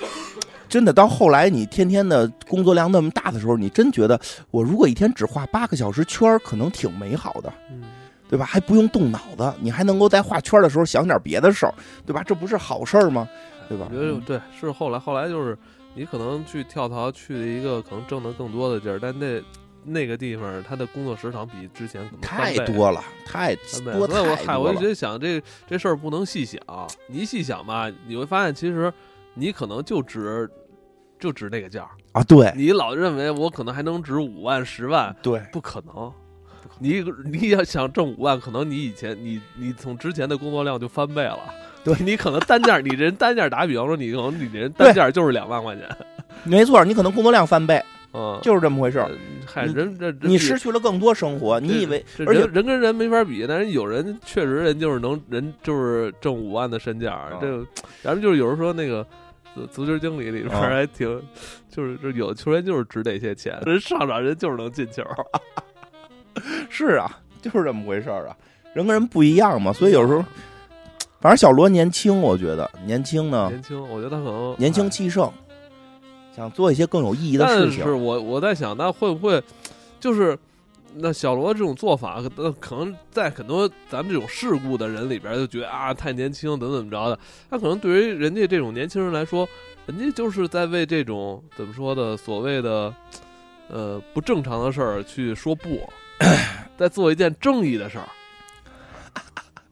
真的到后来，你天天的工作量那么大的时候，你真觉得我如果一天只画八个小时圈儿，可能挺美好的，嗯，对吧？还不用动脑子，你还能够在画圈的时候想点别的事儿，对吧？这不是好事儿吗？对吧我觉得对，是后来后来就是你可能去跳槽去了一个可能挣的更多的地儿，但那那个地方他的工作时长比之前可能太多了，太多太多了我就觉。得想这这事儿不能细想，你一细想吧，你会发现其实你可能就值就值那个价儿，啊，对你老认为我可能还能值五万十万，对，不可能。你 [LAUGHS] 你要想挣五万，可能你以前你你从之前的工作量就翻倍了。对你可能单价，你人单价打比方说，你可能你人单价就是两万块钱，没错，你可能工作量翻倍，[LAUGHS] 嗯，就是这么回事儿。呃嗨，人这人你失去了更多生活，你以为而且人人跟人没法比，但是有人确实人就是能人就是挣五万的身价，啊这个咱们就是有人说那个足足球经理里边啊还挺，就是这有的球员就是值这些钱，人上场人就是能进球，[LAUGHS] [LAUGHS] 是啊，就是这么回事儿啊。人跟人不一样嘛，所以有时候，反正小罗年轻，我觉得年轻呢，年轻，我觉得他可能年轻哎气盛，想做一些更有意义的事情但是。我我在想，那会不会就是那小罗这种做法，呃可能在很多咱们这种世故的人里边就觉得啊太年轻，怎么怎么着的。他可能对于人家这种年轻人来说，人家就是在为这种怎么说的所谓的呃不正常的事儿去说不，[COUGHS] 在做一件正义的事儿。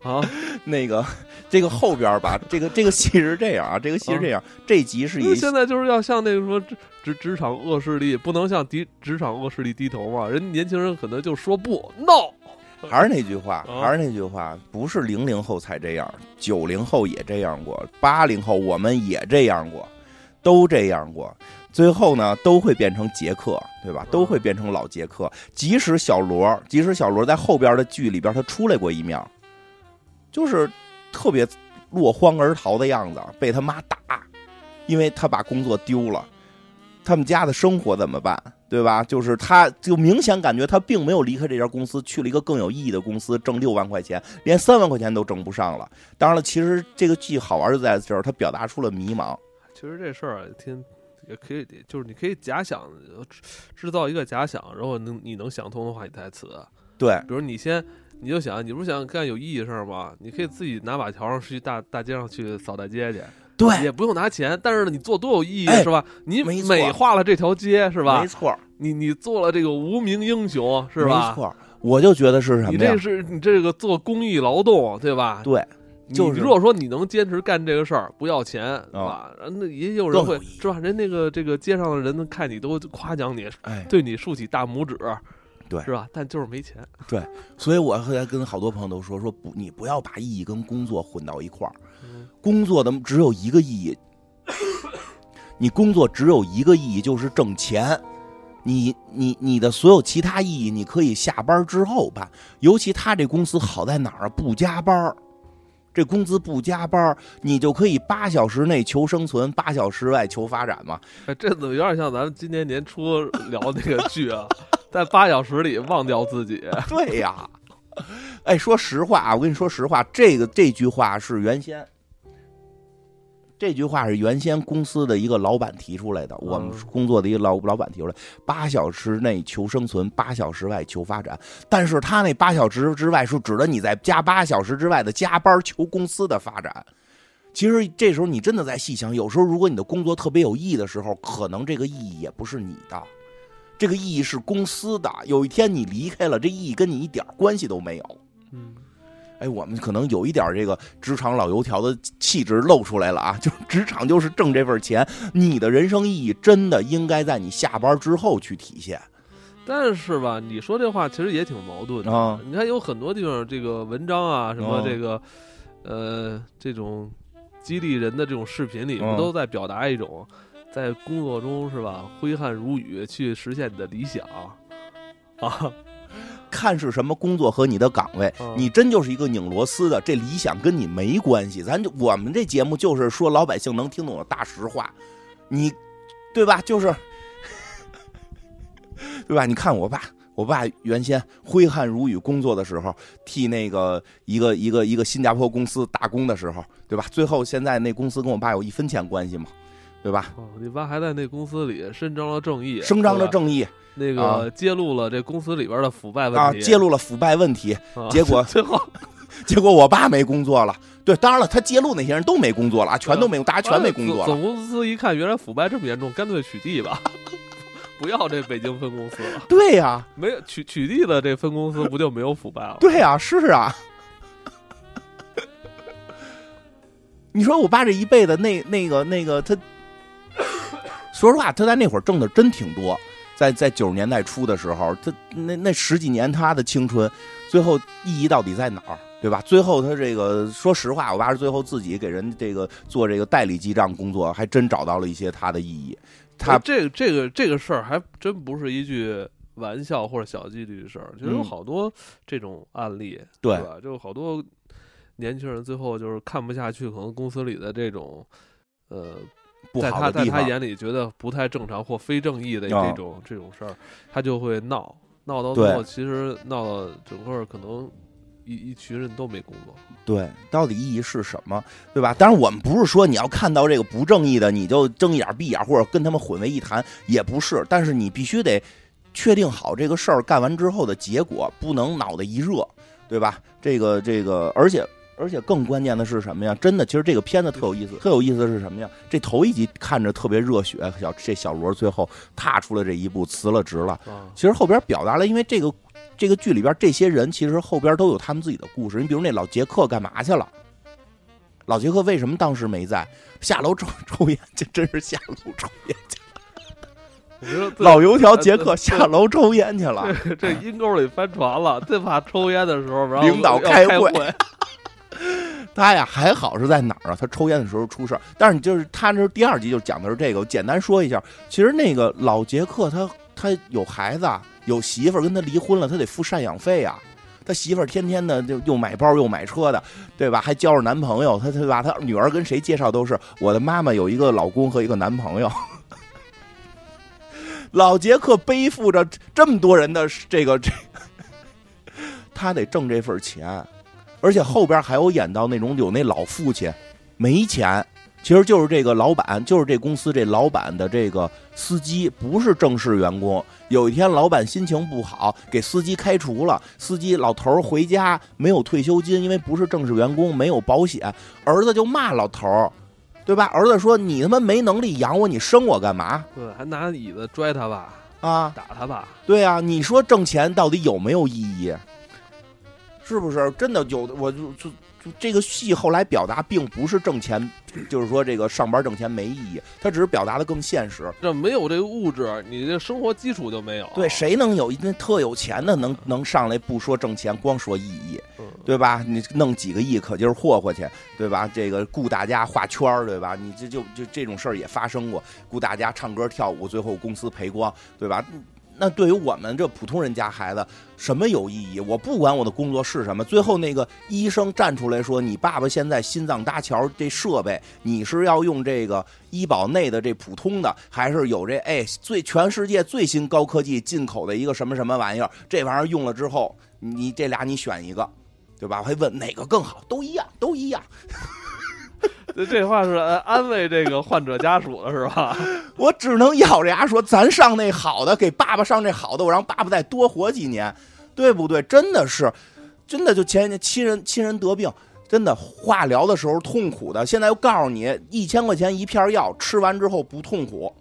啊，[LAUGHS] 那个这个后边吧，这个这个戏是这样啊，这个戏是这样，这集是以因为现在就是要向那个说职职职场恶势力，不能向敌职场恶势力低头嘛。人年轻人可能就说不，no。[LAUGHS] 还是那句话，啊还是那句话，不是零零后才这样，九零后也这样过，八零后我们也这样过，都这样过。最后呢，都会变成杰克，对吧？都会变成老杰克。即使小罗，即使小罗在后边的剧里边他出来过一面，就是特别落荒而逃的样子，被他妈打，因为他把工作丢了。他们家的生活怎么办？对吧？就是他，就明显感觉他并没有离开这家公司，去了一个更有意义的公司，挣六万块钱，连三万块钱都挣不上了。当然了，其实这个剧好玩就在这儿，他表达出了迷茫。其实这事儿啊挺也可以，就是你可以假想呃制制造一个假想，然后能你能想通的话，你台词。对，比如你先你就想，你不是想干有意义的事儿吗？你可以自己拿把笤帚去大大街上去扫大街去，对，也不用拿钱，但是呢，你做多有意义、哎是吧？你美化了这条街是吧没？错，你你做了这个无名英雄是吧没？错，我就觉得是什么呀你这？是你这个做公益劳动对吧？对，你就是如果说你能坚持干这个事儿，不要钱，是吧？那也有人会是吧？人那个这个街上的人看你都夸奖你，哎，对你竖起大拇指，对是吧？但就是没钱，对所以我后来跟好多朋友都说，说不，你不要把意义跟工作混到一块儿。嗯工作的只有一个意义，你工作只有一个意义，就是挣钱。你你你的所有其他意义，你可以下班之后办。尤其他这公司好在哪儿啊？不加班儿这工资不加班儿你就可以八小时内求生存，八小时外求发展嘛。哎，这怎么有点像咱们今年年初聊那个剧啊？[LAUGHS] 在八小时里忘掉自己，[LAUGHS] 对呀，哎，说实话啊，我跟你说实话，这个这句话是原先，这句话是原先公司的一个老板提出来的，我们嗯工作的一个老老板提出来，八小时内求生存，八小时外求发展。但是他那八小时之外是指的你在加八小时之外的加班求公司的发展。其实这时候你真的在细想，有时候如果你的工作特别有意义的时候，可能这个意义也不是你的。这个意义是公司的。有一天你离开了，这意义跟你一点关系都没有。嗯，哎，我们可能有一点这个职场老油条的气质露出来了啊！[LAUGHS] 就职场就是挣这份钱，你的人生意义真的应该在你下班之后去体现。但是吧，你说这话其实也挺矛盾的。啊你看有很多地方这个文章啊，什么嗯这个，呃，这种激励人的这种视频里，嗯不都在表达一种在工作中是吧，挥汗如雨去实现你的理想啊？看是什么工作和你的岗位，嗯你真就是一个拧螺丝的，这理想跟你没关系。咱就我们这节目就是说老百姓能听懂的大实话，你对吧？就是 [LAUGHS] 对吧？你看我爸，我爸原先挥汗如雨工作的时候，替那个一个一个一个新加坡公司打工的时候，对吧？最后现在那公司跟我爸有一分钱关系吗？对吧？哦，你爸还在那公司里伸张了正义，伸张了正义那啊个揭露了这公司里边的腐败问题啊，题，揭露了腐败问题，啊结果最后 [LAUGHS] 结果我爸没工作了。对，当然了，他揭露那些人都没工作了，啊，全都没，大家全没工作了。总总公司一看，原来腐败这么严重，干脆取缔吧，[LAUGHS] 不要这北京分公司了，对呀、没有取取缔的这分公司不就没有腐败了？对呀、是啊。[LAUGHS] 你说我爸这一辈子，那那个那个他，[COUGHS] 说实话，他在那会儿挣的真挺多。在在九十年代初的时候，他那那十几年他的青春，最后意义到底在哪儿？对吧？最后他这个，说实话，我爸是最后自己给人这个做这个代理记账工作，还真找到了一些他的意义。他哎这个这个这个事儿还真不是一句玩笑或者小几率的事儿，其实有嗯好多这种案例，对吧？就好多年轻人最后就是看不下去，可能公司里的这种呃，不在他在好的地方，他眼里觉得不太正常或非正义的啊这种、这种事儿，他就会闹，闹到最后，其实闹到整个可能一一群人都没工作。对，到底意义是什么，对吧？当然，我们不是说你要看到这个不正义的，你就睁一眼闭一眼，或者跟他们混为一谈，也不是。但是你必须得确定好这个事儿干完之后的结果，不能脑袋一热，对吧？这个这个，而且而且更关键的是什么呀？真的，其实这个片子特有意思，特有意思的是什么呀？这头一集看着特别热血，小这小罗最后踏出了这一步，辞了职了。啊，其实后边表达了，因为这个这个剧里边这些人其实后边都有他们自己的故事。你比如那老杰克干嘛去了？老杰克为什么当时没在？下楼抽抽烟去，真是下楼抽烟去。我觉得最老油条杰克下楼抽烟去了。这这阴沟里翻船了，最怕抽烟的时候，然后领导开会 [LAUGHS] 他呀还好是在哪儿啊？他抽烟的时候出事儿。但是你就是他这第二集就讲的是这个，我简单说一下。其实那个老杰克他他有孩子，有媳妇儿，跟他离婚了，他得付赡养费啊。他媳妇儿天天的就又买包又买车的，对吧？还交着男朋友，他他把？他女儿跟谁介绍都是我的妈妈有一个老公和一个男朋友。[LAUGHS] 老杰克背负着这么多人的这个这个，[LAUGHS] 他得挣这份钱，而且后边还有演到那种有那老父亲没钱，其实就是这个老板，就是这公司这老板的这个司机，不是正式员工。有一天老板心情不好，给司机开除了，司机老头儿回家没有退休金，因为不是正式员工，没有保险，儿子就骂老头儿。对吧？儿子说：“你他妈没能力养我，你生我干嘛对，还拿椅子拽他吧，啊？打他吧。对啊，你说挣钱到底有没有意义？是不是真的有的？我就就就这个戏后来表达并不是挣钱，就是说这个上班挣钱没意义，他只是表达的更现实。这没有这个物质，你这生活基础就没有。对，谁能有一那特有钱的能能上来不说挣钱，光说意义，嗯？对吧？你弄几个亿可劲儿霍霍去，对吧？这个雇大家画圈儿，对吧？你这就就这种事儿也发生过，雇大家唱歌跳舞，最后公司赔光，对吧？那对于我们这普通人家孩子，什么有意义？我不管我的工作是什么，最后那个医生站出来说：“你爸爸现在心脏搭桥这设备，你是要用这个医保内的这普通的，还是有这哎最全世界最新高科技进口的一个什么什么玩意儿？这玩意儿用了之后，你这俩你选一个，对吧？我还问哪个更好？都一样，都一样。这这话是安慰这个患者家属的是吧？[LAUGHS] 我只能咬着牙说，咱上那好的，给爸爸上这好的，我让爸爸再多活几年，对不对？真的是，真的就前几年亲人亲人得病，真的化疗的时候痛苦的，现在又告诉你一千块钱一片药，吃完之后不痛苦，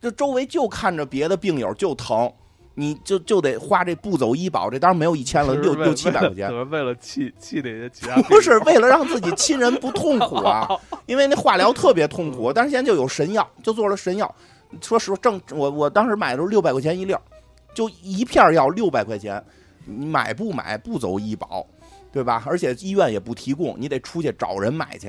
这周围就看着别的病友就疼。你就就得花这不走医保，这当然没有一千了，六六七百块钱为，了为了气气那些其他不是为了让自己亲人不痛苦啊，[LAUGHS] 因为那化疗特别痛苦。但是现在就有神药，就做了神药。说实话，正我我当时买的时候六百块钱一粒儿，就一片药六百块钱，你买不买不走医保，对吧？而且医院也不提供，你得出去找人买去，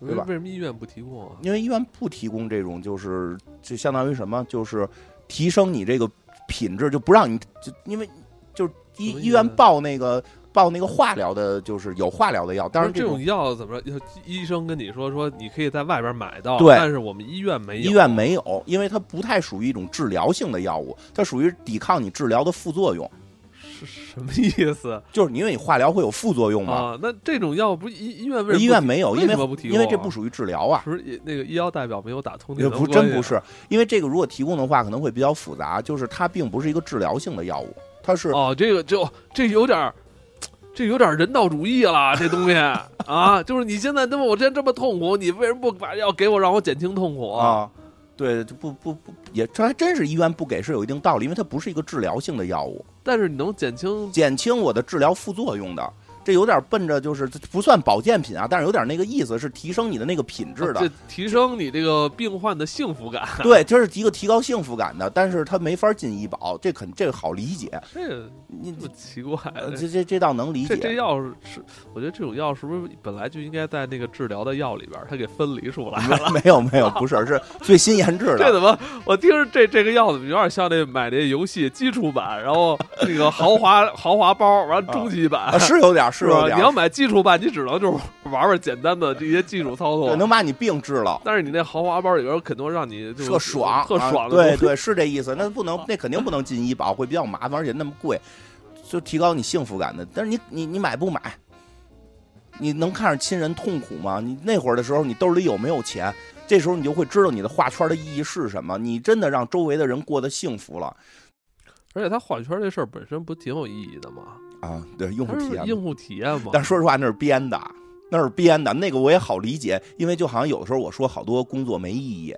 对吧为为什么医院不提供啊？因为医院不提供这种，就是就相当于什么，就是提升你这个品质，就不让你就因为就是医医院报那个报那个化疗的，就是有化疗的药，当然种这种药怎么说？医生跟你说说，你可以在外边买到，对但是我们医院没有。医院没有，因为它不太属于一种治疗性的药物，它属于抵抗你治疗的副作用。是什么意思就是因为你化疗会有副作用嘛，啊？那这种药不医医院为什么医院没有，为因为什么不提供啊因为这不属于治疗啊。不是那个医药代表没有打通不真不是，因为这个如果提供的话，可能会比较复杂。就是它并不是一个治疗性的药物，它是哦，这个就这有点儿，这有点人道主义了，这东西 [LAUGHS] 啊，就是你现在那么我现在这么痛苦，你为什么不把药给我，让我减轻痛苦？啊，对，就不不不，也这还真是医院不给是有一定道理，因为它不是一个治疗性的药物，但是你能减轻减轻我的治疗副作用的。这有点奔着就是不算保健品啊，但是有点那个意思，是提升你的那个品质的，这提升你这个病患的幸福感。对，这是一个提高幸福感的，但是它没法进医保，这肯这个好理解。这你不奇怪，这这这倒能理解这。药是是，我觉得这种药是不是本来就应该在那个治疗的药里边，它给分离出来了？没有没有，不是是最新研制的。[LAUGHS] 这怎么？我听着这这个药怎么有点像那买那游戏基础版，然后那个豪华豪华包，完了中级版，啊，是有点是是吧你要买基础版，你只能就是玩玩简单的这些技术操对，作。能把你病治了。但是你那豪华包里边肯定让你特爽，啊特爽。对对，是这意思。那不能，那肯定不能进医保，会比较麻烦，而且那么贵，就提高你幸福感的。但是你你你买不买？你能看着亲人痛苦吗？你那会儿的时候，你兜里有没有钱？这时候你就会知道你的画圈的意义是什么。你真的让周围的人过得幸福了而且他画圈这事儿本身不挺有意义的吗？啊！对，用户体验用户体验嘛。但说实话，那是编的，那是编的。那个我也好理解，因为就好像有的时候我说好多工作没意义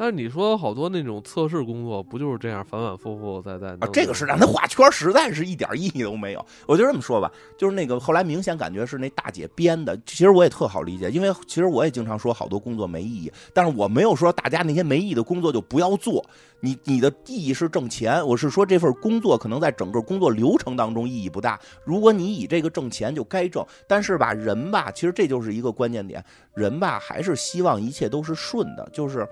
但是你说好多那种测试工作，不就是这样反反复复在在啊，这个是让他画圈，实在是一点意义都没有。我就这么说吧，就是那个后来明显感觉是那大姐编的，其实我也特好理解，因为其实我也经常说好多工作没意义，但是我没有说大家那些没意义的工作就不要做。你你的意义是挣钱，我是说这份工作可能在整个工作流程当中意义不大。如果你以这个挣钱就该挣，但是吧，人吧，其实这就是一个关键点，人吧还是希望一切都是顺的，就是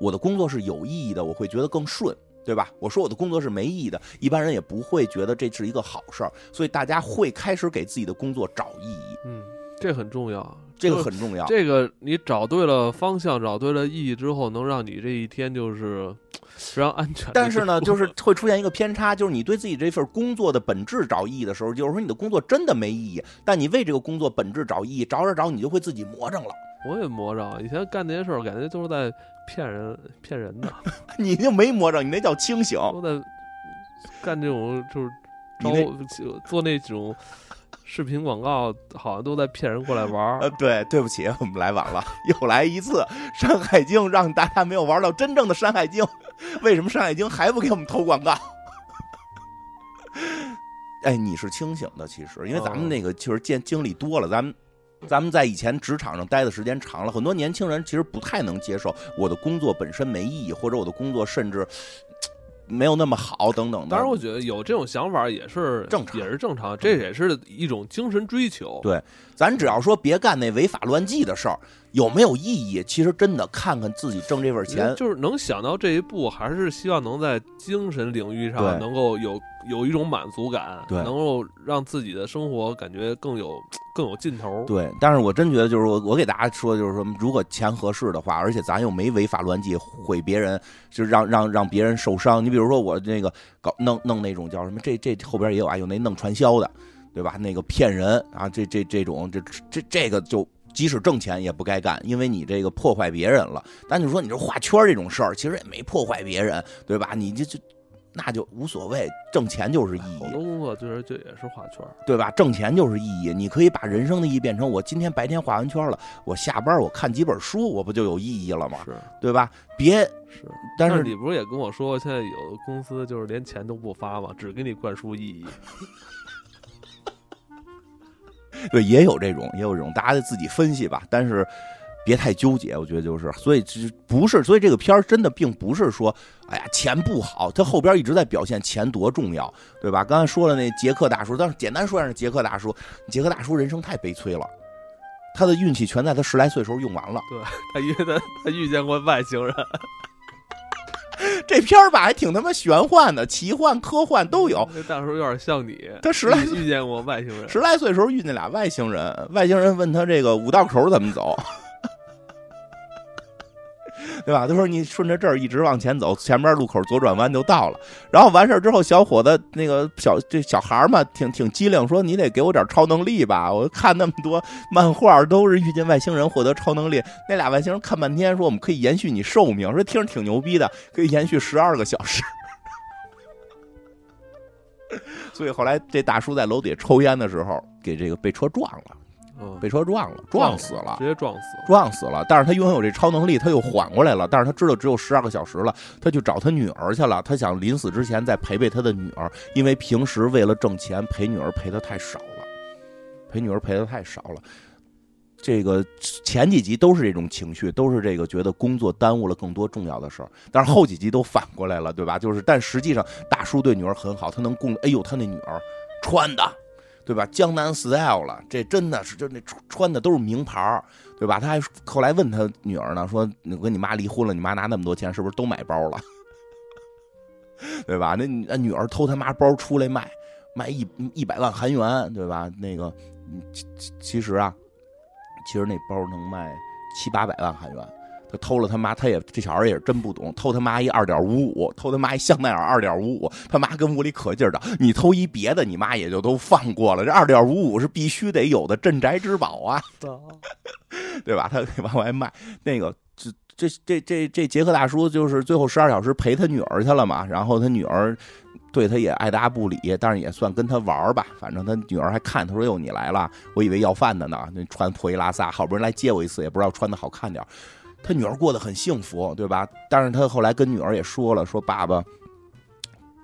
我的工作是有意义的，我会觉得更顺。对吧？我说我的工作是没意义的，一般人也不会觉得这是一个好事儿，所以大家会开始给自己的工作找意义，嗯，这很重要。这个很重要。这个你找对了方向，找对了意义之后，能让你这一天就是非常安全但是呢，就是会出现一个偏差，就是你对自己这份工作的本质找意义的时候，就是说你的工作真的没意义，但你为这个工作本质找意义，找着找你就会自己魔怔了，我也魔怔。以前干那些事儿，感觉都是在骗人骗人的，[LAUGHS] 你就没魔怔，你那叫清醒。都在干这种就是招你做那种视频广告，好像都在骗人过来玩儿。呃，对，对不起，我们来晚了，又来一次《山海经》，让大家没有玩到真正的《山海经》。为什么《山海经》还不给我们投广告？[LAUGHS] 哎，你是清醒的，其实，因为咱们哦那个就是见经历多了，咱们。咱们在以前职场上待的时间长了，很多年轻人其实不太能接受我的工作本身没意义，或者我的工作甚至没有那么好等等的。当然，我觉得有这种想法也是正常也是正常，这也是一种精神追求。对咱只要说别干那违法乱纪的事儿，有没有意义？其实真的看看自己挣这份钱，就是能想到这一步，还是希望能在精神领域对上能够有有一种满足感，对能够让自己的生活感觉更有更有劲头。对，但是我真觉得，就是我我给大家说，就是说，如果钱合适的话，而且咱又没违法乱纪毁别人，就是让让让别人受伤。你比如说我那个搞弄弄那种叫什么，这这后边也有啊，有那弄传销的，对吧？那个骗人啊，这这这种这这这个就。即使挣钱也不该干，因为你这个破坏别人了。但你说你这画圈这种事儿，其实也没破坏别人，对吧？你这就那就无所谓，挣钱就是意义好。多工作就是这也是画圈，对吧？挣钱就是意义，你可以把人生的意义变成我今天白天画完圈了，我下班我看几本书，我不就有意义了吗？是对吧？别，是。但是你不是也跟我说，现在有的公司就是连钱都不发嘛，只给你灌输意义。对也有这种，也有这种，大家得自己分析吧。但是别太纠结，我觉得就是，所以这不是，所以这个片儿真的并不是说，哎呀钱不好，它后边一直在表现钱多重要，对吧？刚才说了那杰克大叔，但是简单说一下杰克大叔，杰克大叔人生太悲催了，他的运气全在他十来岁时候用完了。对他因为他他遇见过外星人，[LAUGHS] 这片儿吧还挺他妈玄幻的，奇幻、科幻都有。那大叔有点像你，他十来遇遇见过外星人。十来岁时候遇见俩外星人，外星人问他这个五道口怎么走，对吧？他说你顺着这儿一直往前走，前面路口左转弯就到了。然后完事儿之后，小伙子那个小这小孩嘛，挺挺机灵，说你得给我点超能力吧。我看那么多漫画都是遇见外星人获得超能力，那俩外星人看半天说我们可以延续你寿命，说听着挺牛逼的，可以延续十二个小时。[LAUGHS] 所以后来这大叔在楼底下抽烟的时候，给这个被车撞了。嗯，被车撞了，撞死了直。接撞死了。撞死了，但是他拥有这超能力，他又缓过来了。但是他知道只有十二个小时了，他去找他女儿去了。他想临死之前再陪陪他的女儿，因为平时为了挣钱陪女儿陪的太少了，陪女儿陪的太少了。这个前几集都是这种情绪，都是这个觉得工作耽误了更多重要的事儿，但是后几集都反过来了，对吧？就是，但实际上大叔对女儿很好，他能供，哎呦，他那女儿穿的，对吧？江南 style 了，这真的是就那穿的都是名牌儿对吧？他还后来问他女儿呢，说你跟你妈离婚了，你妈拿那么多钱，是不是都买包了？[LAUGHS] 对吧？那那女儿偷他妈包出来卖，卖一一百万韩元，对吧？那个，其其实啊，其实那包能卖七八百万韩元。他偷了他妈，他也这小孩也是真不懂，偷他妈一二点五五，偷他妈一香奈儿二点五五，他妈跟屋里可劲儿的，你偷一别的，你妈也就都放过了，这二点五五是必须得有的镇宅之宝啊。[LAUGHS] 对吧？他得往外卖。那个，这这这这这杰克大叔就是最后十二小时陪他女儿去了嘛，然后他女儿对他也爱答不理，但是也算跟他玩儿吧。反正他女儿还看他说：“哟，你来了，我以为要饭的呢。那穿破衣拉撒，好不容易来接我一次，也不知道穿的好看点儿。”他女儿过得很幸福，对吧？但是他后来跟女儿也说了，说爸爸，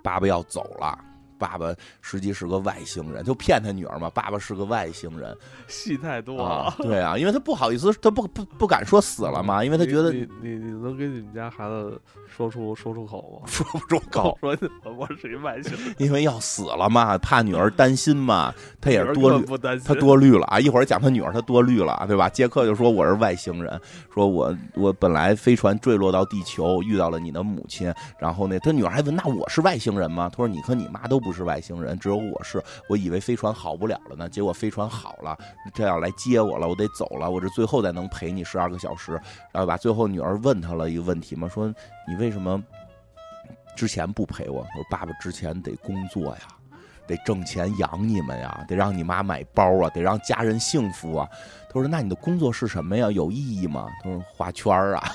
爸爸要走了。爸爸实际是个外星人，就骗他女儿嘛。爸爸是个外星人，[LAUGHS] 戏太多啊了，，[LAUGHS] [LAUGHS] 对啊，因为他不好意思，他不不不敢说死了嘛，因为他觉得你你能给你们家孩子说出说出口吗？说不出口，说我我是一外星人，因为要死了嘛，怕女儿担心嘛，他也是多虑，他多虑了啊。一会儿讲他女儿，他多虑了，对吧？杰克就说我是外星人，说我我本来飞船坠落到地球，遇到了你的母亲，然后呢，他女儿还问那我是外星人吗？他说你和你妈都不是外星人，只有我是。我以为飞船好不了了呢，结果飞船好了，这要来接我了，我得走了，我这最后再能陪你十二个小时，然后吧，最后女儿问他了一个问题嘛，说你为什么之前不陪我？我说爸爸之前得工作呀，得挣钱养你们呀，得让你妈买包啊，得让家人幸福啊。他说那你的工作是什么呀？有意义吗？他说画圈儿啊。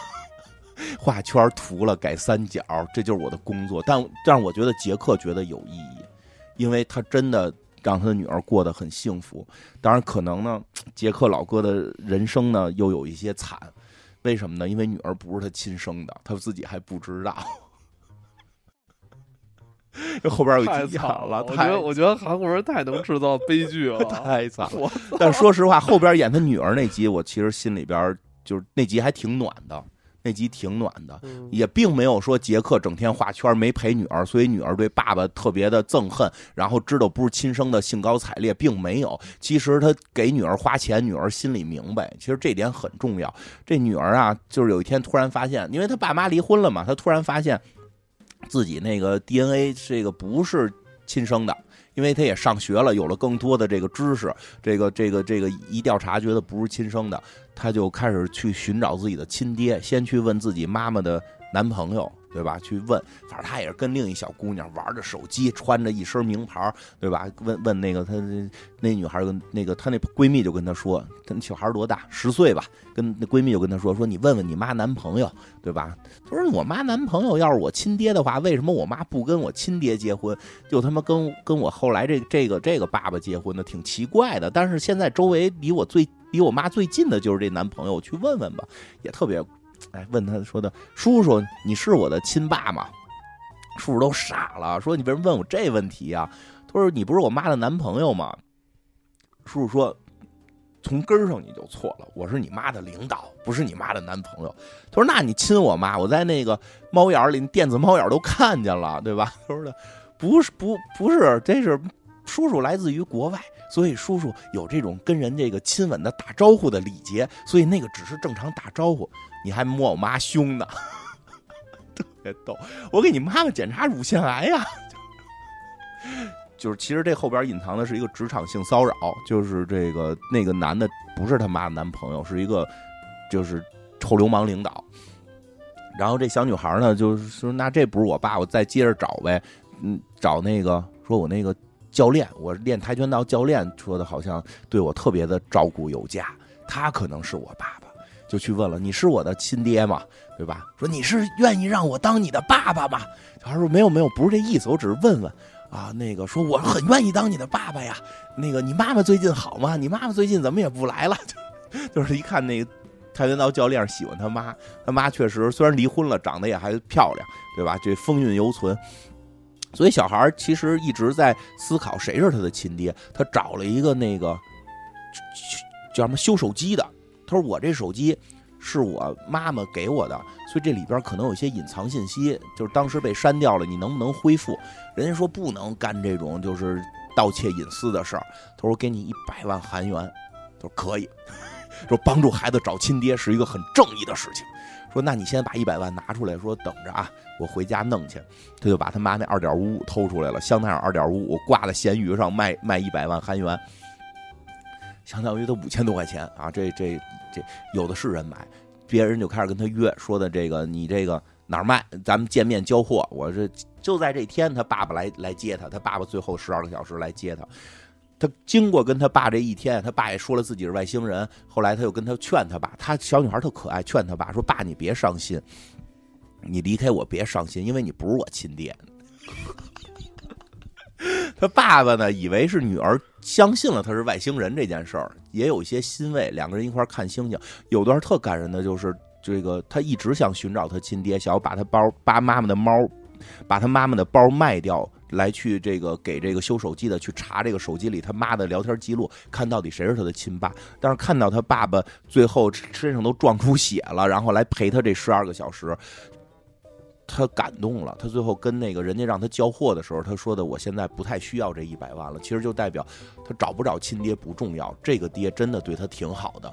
[LAUGHS] 画圈涂了改三角，这就是我的工作。但但是我觉得杰克觉得有意义，因为他真的让他的女儿过得很幸福。当然，可能呢，杰克老哥的人生呢又有一些惨，为什么呢？因为女儿不是他亲生的，他自己还不知道。[LAUGHS] 这后边有太急眼惨了，我觉太得我觉得韩国人太能制造悲剧了，[LAUGHS] 太惨了。但说实话，后边演他女儿那集，我其实心里边就是那集还挺暖的，那集挺暖的。嗯也并没有说杰克整天画圈没陪女儿，所以女儿对爸爸特别的憎恨，然后知道不是亲生的，兴高采烈，并没有。其实他给女儿花钱，女儿心里明白，其实这点很重要。这女儿啊，就是有一天突然发现，因为他爸妈离婚了嘛，她突然发现自己那个 DNA 这个不是亲生的。因为他也上学了，有了更多的这个知识，这个这个这个一调查觉得不是亲生的，他就开始去寻找自己的亲爹，先去问自己妈妈的男朋友，对吧？去问，反正他也是跟另一小姑娘玩着手机，穿着一身名牌，对吧？问问那个他那女孩跟那个她那闺蜜就跟她说，她那小孩多大？十岁吧。跟那闺蜜就跟她说，说你问问你妈男朋友，对吧？她说我妈男朋友要是我亲爹的话，为什么我妈不跟我亲爹结婚，就他妈跟跟我后来这这个这个爸爸结婚的，挺奇怪的。但是现在周围离我最离我妈最近的就是这男朋友，去问问吧，也特别。哎，问他说的叔叔，你是我的亲爸吗？叔叔都傻了，说你为什么问我这问题啊？他说你不是我妈的男朋友吗？叔叔说，从根儿上你就错了，我是你妈的领导，不是你妈的男朋友。他说那你亲我妈，我在那个猫眼里电子猫眼都看见了，对吧？他说的不是不不是，这是叔叔来自于国外。所以叔叔有这种跟人这个亲吻的打招呼的礼节，所以那个只是正常打招呼。你还摸我妈胸呢，[LAUGHS] 特别逗。我给你妈妈检查乳腺癌呀、就是其实这后边隐藏的是一个职场性骚扰，就是这个那个男的不是他妈的男朋友，是一个就是臭流氓领导。然后这小女孩呢，就是说那这不是我爸，我再接着找呗，嗯，找那个说我那个教练，我练跆拳道教练说的好像对我特别的照顾有加，他可能是我爸爸，就去问了，你是我的亲爹吗？对吧？说你是愿意让我当你的爸爸吗？小孩说没有没有，不是这意思，我只是问问。啊，那个说我很愿意当你的爸爸呀。那个你妈妈最近好吗？你妈妈最近怎么也不来了？就 [LAUGHS] 就是一看那个跆拳道教练喜欢他妈，他妈确实虽然离婚了，长得也还漂亮，对吧？这风韵犹存。所以小孩其实一直在思考谁是他的亲爹。他找了一个那个叫什么修手机的，他说我这手机是我妈妈给我的，所以这里边可能有些隐藏信息，就是当时被删掉了，你能不能恢复？人家说不能干这种就是盗窃隐私的事儿。他说给你一百万韩元，他说可以，[LAUGHS] 说帮助孩子找亲爹是一个很正义的事情。说那你先把一百万拿出来，说等着啊，我回家弄去。他就把他妈那二点五五偷出来了，香奈儿二点五五挂在闲鱼上卖卖一百万韩元，相当于他五千多块钱啊！这这这有的是人买，别人就开始跟他约，说的这个你这个哪儿卖，咱们见面交货。我这就在这天，他爸爸来来接他，他爸爸最后十二个小时来接他。他经过跟他爸这一天，他爸也说了自己是外星人。后来他又跟他劝他爸，他小女孩特可爱，劝他爸说：“爸，你别伤心，你离开我别伤心，因为你不是我亲爹。[LAUGHS] ”他爸爸呢，以为是女儿相信了他是外星人这件事儿，也有一些欣慰。两个人一块儿看星星，有段特感人的就是这个，他一直想寻找他亲爹，想要把他包把妈妈的猫，把他妈妈的包卖掉。来去这个给这个修手机的去查这个手机里他妈的聊天记录，看到底谁是他的亲爸。但是看到他爸爸最后身上都撞出血了，然后来陪他这十二个小时，他感动了。他最后跟那个人家让他交货的时候，他说的：“我现在不太需要这一百万了。”其实就代表他找不找亲爹不重要，这个爹真的对他挺好的。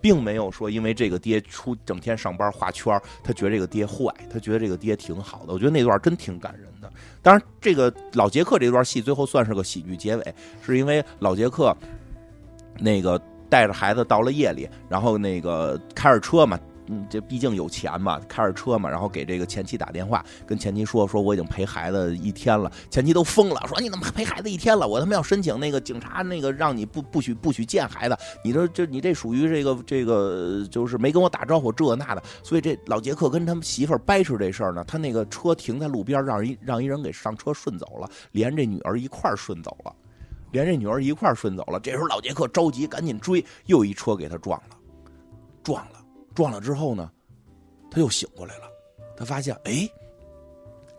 并没有说因为这个爹出整天上班画圈他觉得这个爹坏，他觉得这个爹挺好的。我觉得那段真挺感人的。当然，这个老杰克这段戏最后算是个喜剧结尾，是因为老杰克那个带着孩子到了夜里，然后那个开着车嘛。嗯，这毕竟有钱嘛，开着车嘛，然后给这个前妻打电话，跟前妻说说我已经陪孩子一天了，前妻都疯了，说你怎么陪孩子一天了？我他妈要申请那个警察那个让你不不许不许见孩子，你这这你这属于这个这个就是没跟我打招呼这那的，所以这老杰克跟他们媳妇掰扯这事儿呢，他那个车停在路边，让一让一人给上车顺走了，连这女儿一块儿顺走了，连这女儿一块儿顺走了。这时候老杰克着急，赶紧追，又一车给他撞了，撞了。撞了之后呢，他又醒过来了。他发现，哎，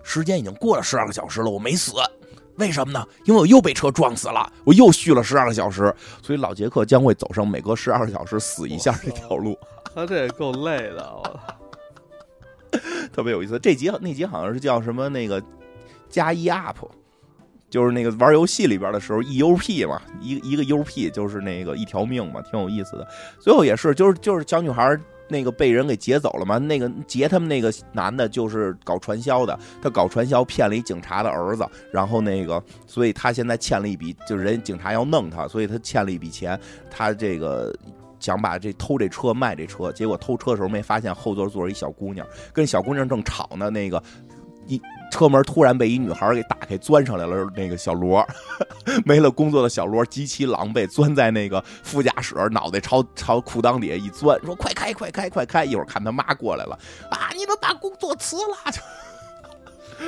时间已经过了十二个小时了，我没死，为什么呢？因为我又被车撞死了，我又续了十二个小时。所以老杰克将会走上每隔十二个小时死一下这条路。他这也够累的，特别有意思。这集那集好像是叫什么那个加一 up，就是那个玩游戏里边的时候 E U P 嘛，一一个 U P 就是那个一条命嘛，挺有意思的。最后也是，就是就是小女孩。那个被人给劫走了吗？那个劫他们那个男的，就是搞传销的。他搞传销骗了一警察的儿子，然后那个，所以他现在欠了一笔，就是人警察要弄他，所以他欠了一笔钱。他这个想把这偷这车卖这车，结果偷车的时候没发现后座坐着一小姑娘，跟小姑娘正吵呢。那个一。车门突然被一女孩给打开，钻上来了。那个小罗，没了工作的小罗极其狼狈，钻在那个副驾驶，脑袋朝朝裤裆底下一钻，说：“快开，快开，快开！”一会儿看他妈过来了，啊，你们把工作辞了。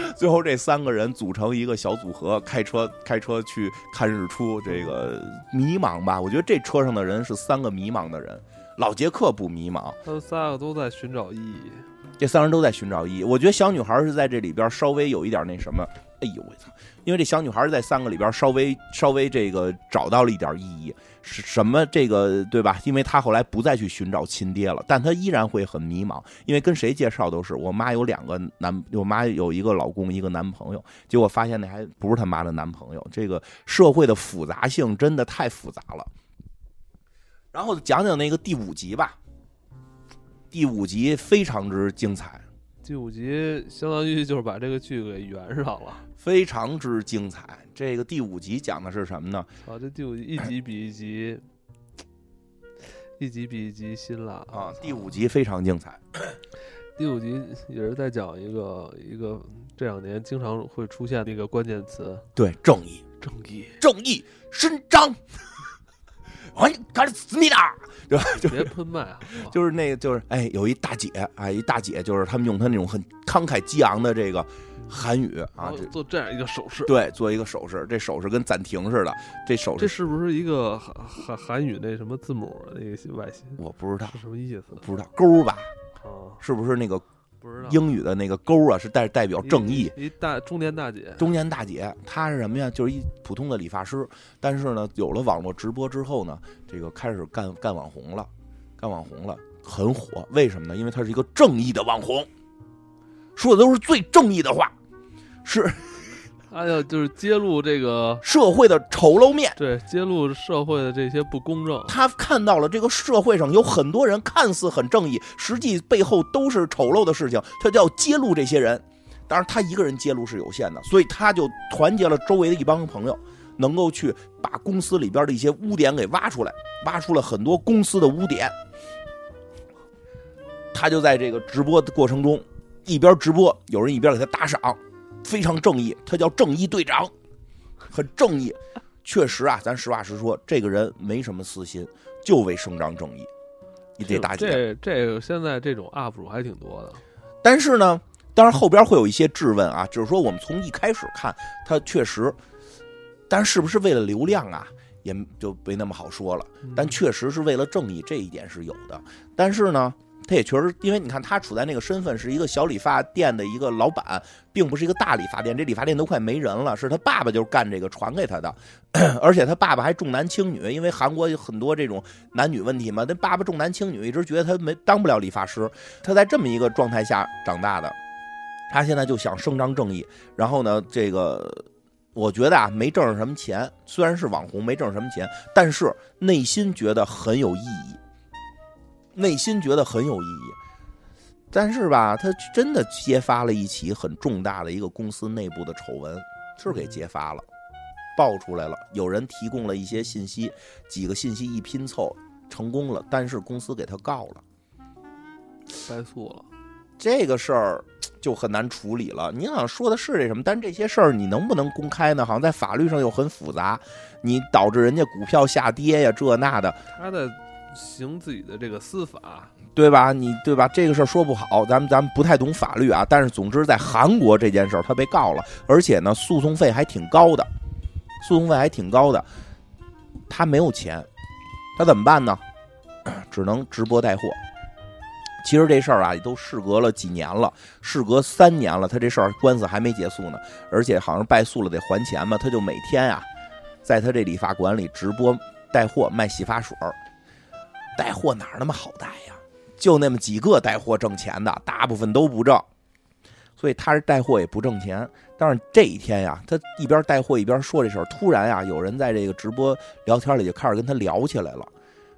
[LAUGHS] 最后这三个人组成一个小组合，开车开车去看日出。这个迷茫吧？我觉得这车上的人是三个迷茫的人。老杰克不迷茫，他们三个都在寻找意义。这三人都在寻找意义。我觉得小女孩是在这里边稍微有一点那什么。哎呦我操！因为这小女孩在三个里边稍微稍微这个找到了一点意义，是什么？这个对吧？因为她后来不再去寻找亲爹了，但她依然会很迷茫。因为跟谁介绍都是我妈有两个男，我妈有一个老公，一个男朋友，结果发现那还不是他妈的男朋友。这个社会的复杂性真的太复杂了。然后讲讲那个第五集吧。第五集非常之精彩，第五集相当于就是把这个剧给圆上了，非常之精彩。这个第五集讲的是什么呢？啊，这第五集一集比一集，一集比一集辛辣啊！第五集非常精彩，第五集也是在讲一个一个这两年经常会出现的一个关键词，对，正义，正义，正义伸张。[LAUGHS] 哎，开始思密达，[LAUGHS] 对吧？就别喷麦啊！就是那个，就是哎，有一大姐，哎，一大姐，就是他们用他那种很慷慨激昂的这个韩语啊，这做这样一个手势，对，做一个手势，这手势跟暂停似的，这手势这是不是一个韩韩韩语那什么字母那个外形？我不知道，是什么意思？不知道勾吧？哦，是不是那个。英语的那个勾啊？是代代表正义。一大中年大姐，中年大姐，她是什么呀？就是一普通的理发师，但是呢，有了网络直播之后呢，这个开始干干网红了，干网红了，很火。为什么呢？因为她是一个正义的网红，说的都是最正义的话。是，他要就是揭露这个社会的丑陋面，对，揭露社会的这些不公正。他看到了这个社会上有很多人看似很正义，实际背后都是丑陋的事情，他就要揭露这些人。当然，他一个人揭露是有限的，所以他就团结了周围的一帮朋友，能够去把公司里边的一些污点给挖出来，挖出了很多公司的污点。他就在这个直播的过程中，一边直播，有人一边给他打赏。非常正义，他叫正义队长，很正义。确实啊，咱实话实说，这个人没什么私心，就为声张正义。你这大姐，这这个现在这种 UP 主还挺多的。但是呢，当然后边会有一些质问啊，就是说我们从一开始看，他确实，但是不是为了流量啊，也就没那么好说了。但确实是为了正义，这一点是有的。但是呢。他也确实，因为你看他处在那个身份是一个小理发店的一个老板，并不是一个大理发店。这理发店都快没人了，是他爸爸就是干这个传给他的，[CLEARS THROAT] 而且他爸爸还重男轻女，因为韩国有很多这种男女问题嘛。那爸爸重男轻女，一直觉得他没当不了理发师。他在这么一个状态下长大的，他现在就想伸张正义。然后呢，这个我觉得啊，没挣着什么钱，虽然是网红，没挣着什么钱，但是内心觉得很有意义。内心觉得很有意义，但是吧，他真的揭发了一起很重大的一个公司内部的丑闻，是给揭发了，爆出来了。有人提供了一些信息，几个信息一拼凑成功了，但是公司给他告了，败诉了。这个事儿就很难处理了。你好像说的是这什么，但这些事儿你能不能公开呢？好像在法律上又很复杂，你导致人家股票下跌呀，这那的。他的。行自己的这个司法，对吧？你对吧？这个事儿说不好，咱们咱们不太懂法律啊。但是总之，在韩国这件事儿，他被告了，而且呢，诉讼费还挺高的，诉讼费还挺高的。他没有钱，他怎么办呢？[CLEARS THROAT] 只能直播带货。其实这事儿啊，都事隔了几年了，事隔三年了，他这事儿官司还没结束呢，而且好像败诉了，得还钱嘛。他就每天啊，在他这理发馆里直播带货卖洗发水儿。带货哪那么好带呀？就那么几个带货挣钱的，大部分都不挣，所以他是带货也不挣钱。但是这一天呀，他一边带货一边说这事儿，突然呀，有人在这个直播聊天里就开始跟他聊起来了。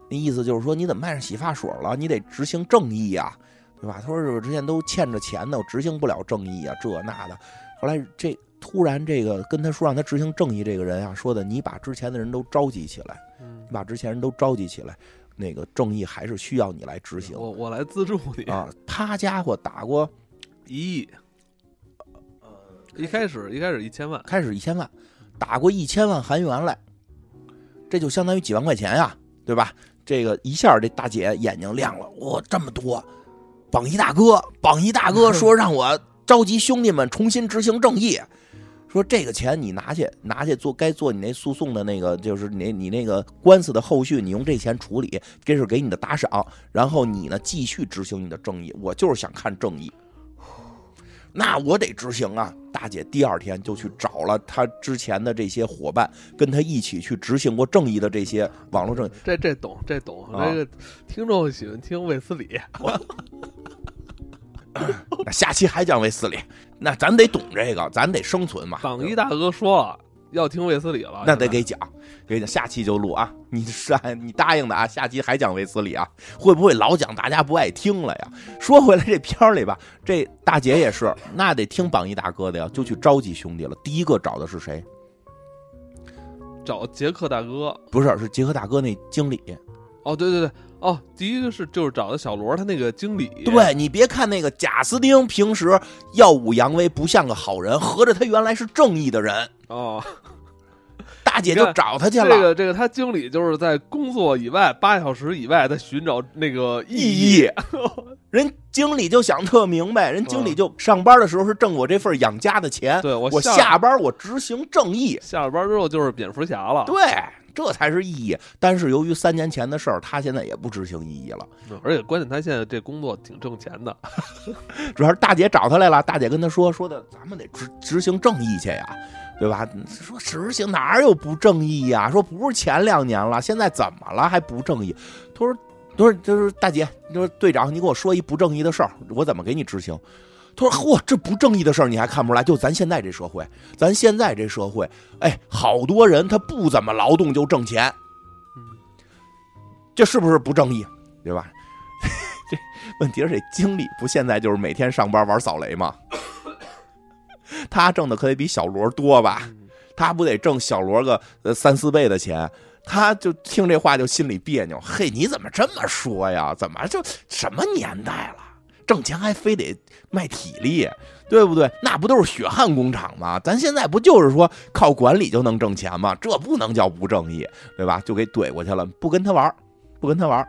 那意思就是说，你怎么卖上洗发水了？你得执行正义呀，对吧？他说我之前都欠着钱呢，我执行不了正义啊，这那的。后来这突然这个跟他说让他执行正义这个人啊，说的你把之前的人都召集起来，你把之前人都召集起来。那个正义还是需要你来执行，我我来资助你啊！他家伙打过一亿，呃，一开始一开始一千万，开始一千万，打过一千万韩元来，这就相当于几万块钱呀，对吧？这个一下这大姐眼睛亮了，哇，这么多！榜一大哥，榜一大哥 [LAUGHS] 说让我召集兄弟们重新执行正义。说这个钱你拿去拿去做该做你那诉讼的那个，就是你你那个官司的后续，你用这钱处理，这是给你的打赏。然后你呢继续执行你的正义，我就是想看正义。那我得执行啊！大姐第二天就去找了她之前的这些伙伴，跟她一起去执行过正义的这些网络正义。这这懂这懂，这个听众喜欢听卫斯理。[LAUGHS] 那下期还讲卫斯理，那咱得懂这个，咱得生存嘛。榜一大哥说了要听卫斯理了，那得给讲，给讲，下期就录啊。你是你答应的啊，下期还讲卫斯理啊？会不会老讲大家不爱听了呀？说回来这片里吧，这大姐也是，那得听榜一大哥的呀，就去召集兄弟了。第一个找的是谁？找杰克大哥，不是，是杰克大哥那经理。哦，对对对。哦，第一个是就是找的小罗，他那个经理。对你别看那个贾斯汀平时耀武扬威，不像个好人，合着他原来是正义的人哦。大大姐就找他去了。这个这个，他经理就是在工作以外八小时以外，在寻找那个意义。[LAUGHS] 人经理就想特明白，人经理就上班的时候是挣我这份养家的钱，对我下班我执行正义，下了班之后就是蝙蝠侠了。对。这才是意义，但是由于三年前的事儿，他现在也不执行意义了。而且关键他现在这工作挺挣钱的，[LAUGHS] 主要是大姐找他来了，大姐跟他说说的，咱们得执执行正义去呀，对吧？说执行哪有不正义呀？说不是前两年了，现在怎么了还不正义？他说，他说就是大姐，说队长，你给我说一不正义的事儿，我怎么给你执行？他说：“嚯，这不正义的事儿你还看不出来？就咱现在这社会，咱现在这社会，哎，好多人他不怎么劳动就挣钱，这是不是不正义？对吧？[LAUGHS] 这问题是这经理不现在就是每天上班玩扫雷吗？他挣的可得比小罗多吧？他不得挣小罗个呃三四倍的钱？他就听这话就心里别扭。嘿，你怎么这么说呀？怎么就什么年代了？”挣钱还非得卖体力，对不对？那不都是血汗工厂吗？咱现在不就是说靠管理就能挣钱吗？这不能叫不正义，对吧？就给怼过去了，不跟他玩，不跟他玩，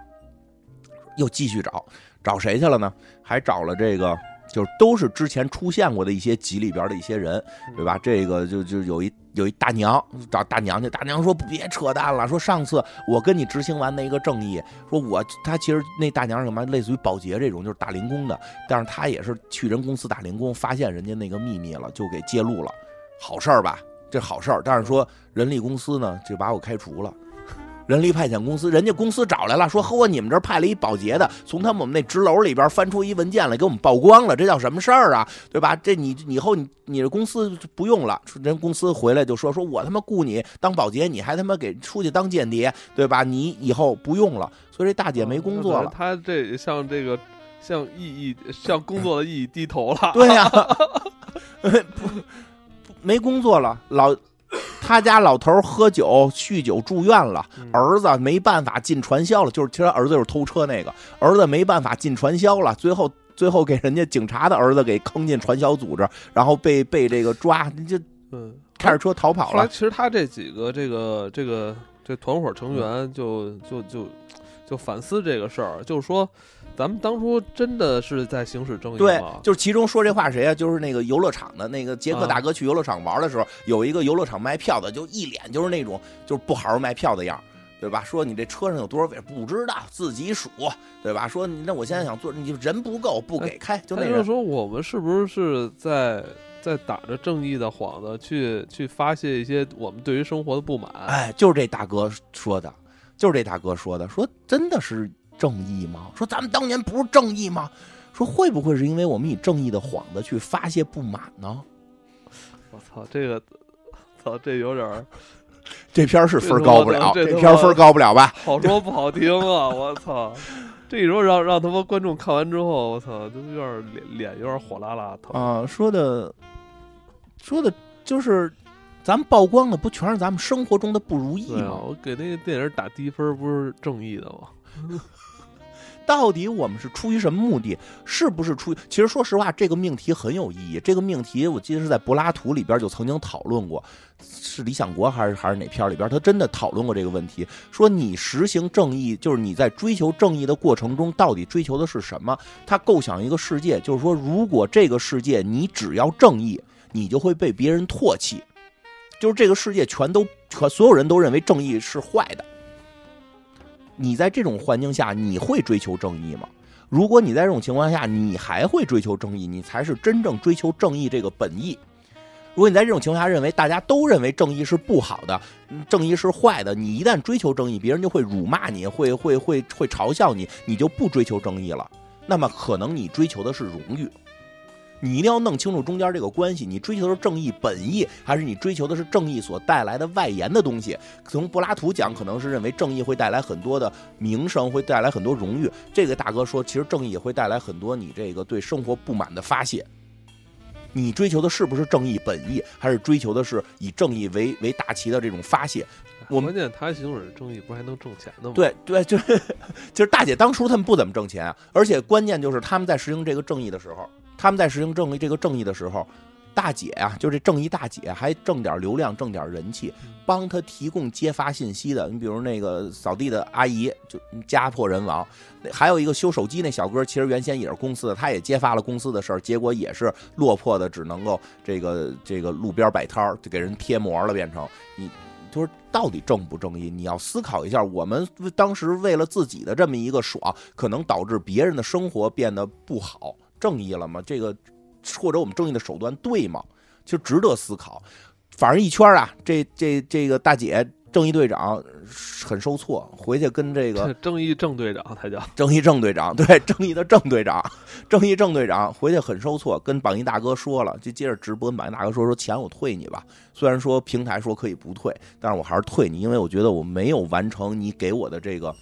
又继续找，找谁去了呢？还找了这个。就是都是之前出现过的一些集里边的一些人，对吧？这个就就有一有一大娘找大娘去，大娘说别扯淡了，说上次我跟你执行完那个正义，说我他其实那大娘什么类似于保洁这种，就是打零工的，但是他也是去人公司打零工，发现人家那个秘密了，就给揭露了，好事儿吧？这好事儿，但是说人力公司呢就把我开除了。人力派遣公司，人家公司找来了，说：“呵，你们这儿派了一保洁的，从他们我们那纸篓里边翻出一文件来，给我们曝光了，这叫什么事儿啊？对吧？这你以后你你这公司不用了。人公司回来就说：说我他妈雇你当保洁，你还他妈给出去当间谍，对吧？你以后不用了。所以这大姐没工作了。他这向这个向意义向工作的意义低头了。对呀，[LAUGHS] 不不没工作了，老。”他家老头喝酒酗酒住院了，儿子没办法进传销了，就是其实儿子就是偷车那个，儿子没办法进传销了，最后最后给人家警察的儿子给坑进传销组织，然后被被这个抓，就嗯开着车逃跑了。其实他这几个这个这个这团伙成员就就就就反思这个事儿，就是说。咱们当初真的是在行使正义对，就是其中说这话谁啊？就是那个游乐场的那个杰克大哥去游乐场玩的时候，有一个游乐场卖票的，就一脸就是那种就是不好好卖票的样对吧？说你这车上有多少位？不知道，自己数，对吧？说那我现在想坐，你人不够，不给开，就那个。就是说，我们是不是在在打着正义的幌子去去发泄一些我们对于生活的不满？哎，就是这大哥说的，就是这大哥说的，说真的是。正义吗？说咱们当年不是正义吗？说会不会是因为我们以正义的幌子去发泄不满呢？我操，这个，操，这有点儿，[LAUGHS] 这片儿是分高不了，这片儿分高不了吧？好说不好听啊！我操，[LAUGHS] 这一说让让他们观众看完之后，我操，就有点脸脸有点火辣辣疼啊！说的，说的就是。咱们曝光的不全是咱们生活中的不如意吗？我给那个电影打低分，不是正义的吗？[LAUGHS] 到底我们是出于什么目的？是不是出于？其实说实话，这个命题很有意义。这个命题我记得是在柏拉图里边就曾经讨论过，是《理想国》还是还是哪篇里边？他真的讨论过这个问题，说你实行正义，就是你在追求正义的过程中，到底追求的是什么？他构想一个世界，就是说，如果这个世界你只要正义，你就会被别人唾弃。就是这个世界全都全所有人都认为正义是坏的，你在这种环境下你会追求正义吗？如果你在这种情况下你还会追求正义，你才是真正追求正义这个本意。如果你在这种情况下认为大家都认为正义是不好的，正义是坏的，你一旦追求正义，别人就会辱骂你，会会会会嘲笑你，你就不追求正义了。那么可能你追求的是荣誉。你一定要弄清楚中间这个关系，你追求的是正义本意，还是你追求的是正义所带来的外延的东西？从柏拉图讲，可能是认为正义会带来很多的名声，会带来很多荣誉。这个大哥说，其实正义也会带来很多你这个对生活不满的发泄。你追求的是不是正义本意，还是追求的是以正义为为大旗的这种发泄？我关键他行使正义不是还能挣钱的吗？对对，就是就是大姐当初他们不怎么挣钱，而且关键就是他们在实行这个正义的时候。他们在实行正义这个正义的时候，大姐啊，就这正义大姐还挣点流量，挣点人气，帮他提供揭发信息的。你比如那个扫地的阿姨，就家破人亡；还有一个修手机那小哥，其实原先也是公司的，他也揭发了公司的事儿，结果也是落魄的，只能够这个这个路边摆摊儿，就给人贴膜了，变成你。就是到底正不正义？你要思考一下，我们当时为了自己的这么一个爽，可能导致别人的生活变得不好，正义了吗？这个或者我们正义的手段对吗？其实值得思考。反正一圈啊，这这这个大姐。正义队长很受挫，回去跟这个 [LAUGHS] 正义正队长，他叫正义正队长，对正义的正队长，正义正队长回去很受挫，跟榜一大哥说了，就接着直播，榜一大哥说说钱我退你吧，虽然说平台说可以不退，但是我还是退你，因为我觉得我没有完成你给我的这个，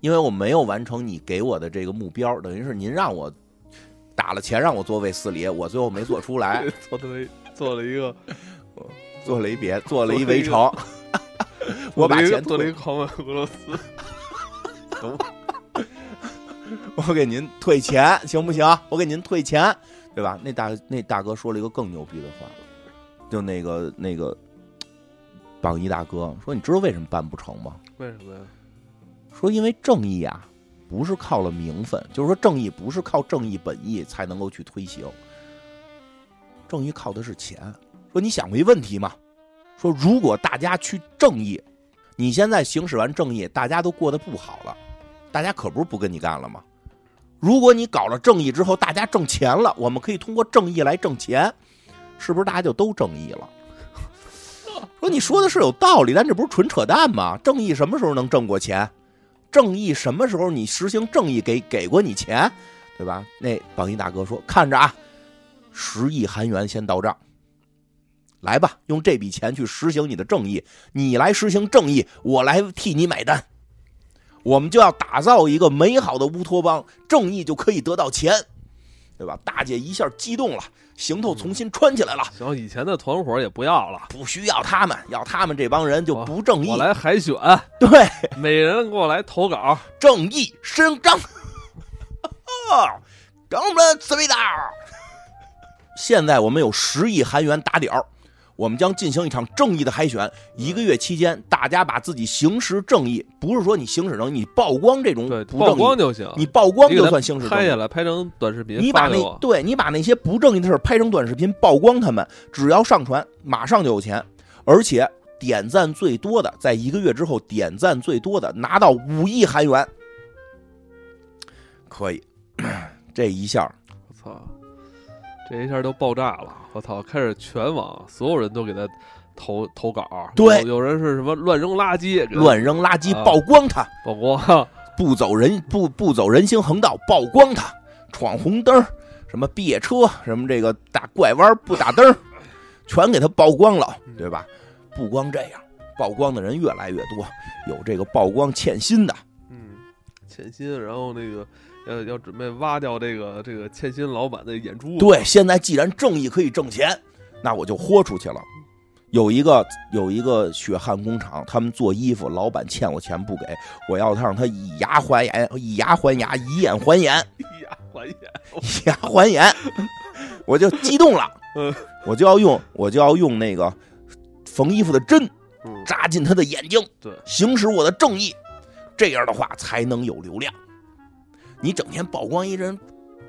因为我没有完成你给我的这个目标，等于是您让我打了钱让我做卫斯理，我最后没做出来，[LAUGHS] 做了做了一个，做了一别，做了一围城。我把钱做了一个 [LAUGHS] 狂吻俄罗斯，[LAUGHS] 我给您退钱行不行？我给您退钱，对吧？那大那大哥说了一个更牛逼的话，就那个那个榜一大哥说：“你知道为什么办不成吗？为什么呀？说因为正义啊，不是靠了名分，就是说正义不是靠正义本意才能够去推行，正义靠的是钱。说你想过一问题吗？”说：“如果大家去正义，你现在行使完正义，大家都过得不好了，大家可不是不跟你干了吗？如果你搞了正义之后，大家挣钱了，我们可以通过正义来挣钱，是不是大家就都正义了？”说你说的是有道理，但这不是纯扯淡吗？正义什么时候能挣过钱？正义什么时候你实行正义给给过你钱，对吧？那榜一大哥说：“看着啊，十亿韩元先到账。”来吧，用这笔钱去实行你的正义。你来实行正义，我来替你买单。我们就要打造一个美好的乌托邦，正义就可以得到钱，对吧？大姐一下激动了，行头重新穿起来了。行，以前的团伙也不要了，不需要他们，要他们这帮人就不正义。我来海选，对，每人给我来投稿，正义伸张。让我们思维达。现在我们有十亿韩元打点我们将进行一场正义的海选，一个月期间，大家把自己行使正义，不是说你行使正义，你曝光这种不曝光就行，你曝光就算行使。拍下来，拍成短视频，你把那对你把那些不正义的事拍成短视频，曝光他们，只要上传，马上就有钱，而且点赞最多的，在一个月之后点赞最多的，拿到五亿韩元，可以，[CLEARS THROAT] 这一下，我操，这一下都爆炸了。我操！开始全网所有人都给他投投稿，对，有人是什么乱扔垃圾，乱扔垃圾曝光他，曝光不走人不不走人行横道曝光他，闯红灯什么别车什么这个打拐弯不打灯全给他曝光了，对吧？不光这样，曝光的人越来越多，有这个曝光欠薪的，嗯，欠薪，然后那个。要要准备挖掉这个这个欠薪老板的眼珠。对，现在既然正义可以挣钱，那我就豁出去了。有一个有一个血汗工厂，他们做衣服，老板欠我钱不给，我要他让他以牙还牙，以牙还牙，以眼还眼，[LAUGHS] 以牙还眼，以牙还眼，我就激动了，[LAUGHS] 我就要用我就要用那个缝衣服的针扎进他的眼睛，对，行使我的正义，这样的话才能有流量。你整天曝光一人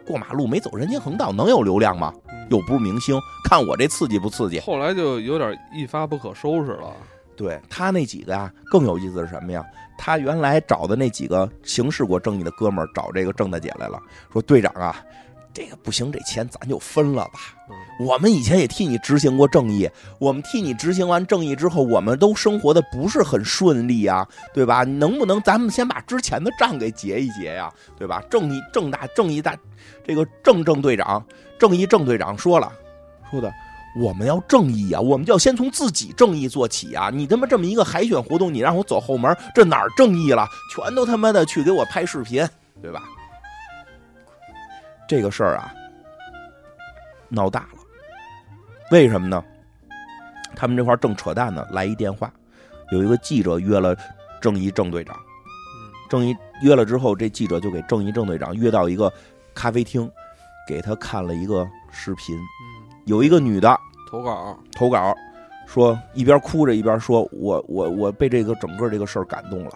过马路没走人行横道，能有流量吗？又不是明星，看我这刺激不刺激？后来就有点一发不可收拾了。对他那几个啊，更有意思是什么呀？他原来找的那几个行事过正义的哥们儿，找这个郑大姐来了，说队长啊。这个不行，这钱咱就分了吧。我们以前也替你执行过正义，我们替你执行完正义之后，我们都生活的不是很顺利啊，对吧？能不能咱们先把之前的账给结一结呀，对吧？正义正大正义大，这个正正队长，正义正队长说了，说的我们要正义啊，我们就要先从自己正义做起啊。你他妈这么一个海选活动，你让我走后门，这哪儿正义了？全都他妈的去给我拍视频，对吧？这个事儿啊，闹大了。为什么呢？他们这块正扯淡呢，来一电话，有一个记者约了郑义郑队长。郑义约了之后，这记者就给郑义郑队长约到一个咖啡厅，给他看了一个视频。有一个女的投稿，投稿，说一边哭着一边说：“我我我被这个整个这个事儿感动了，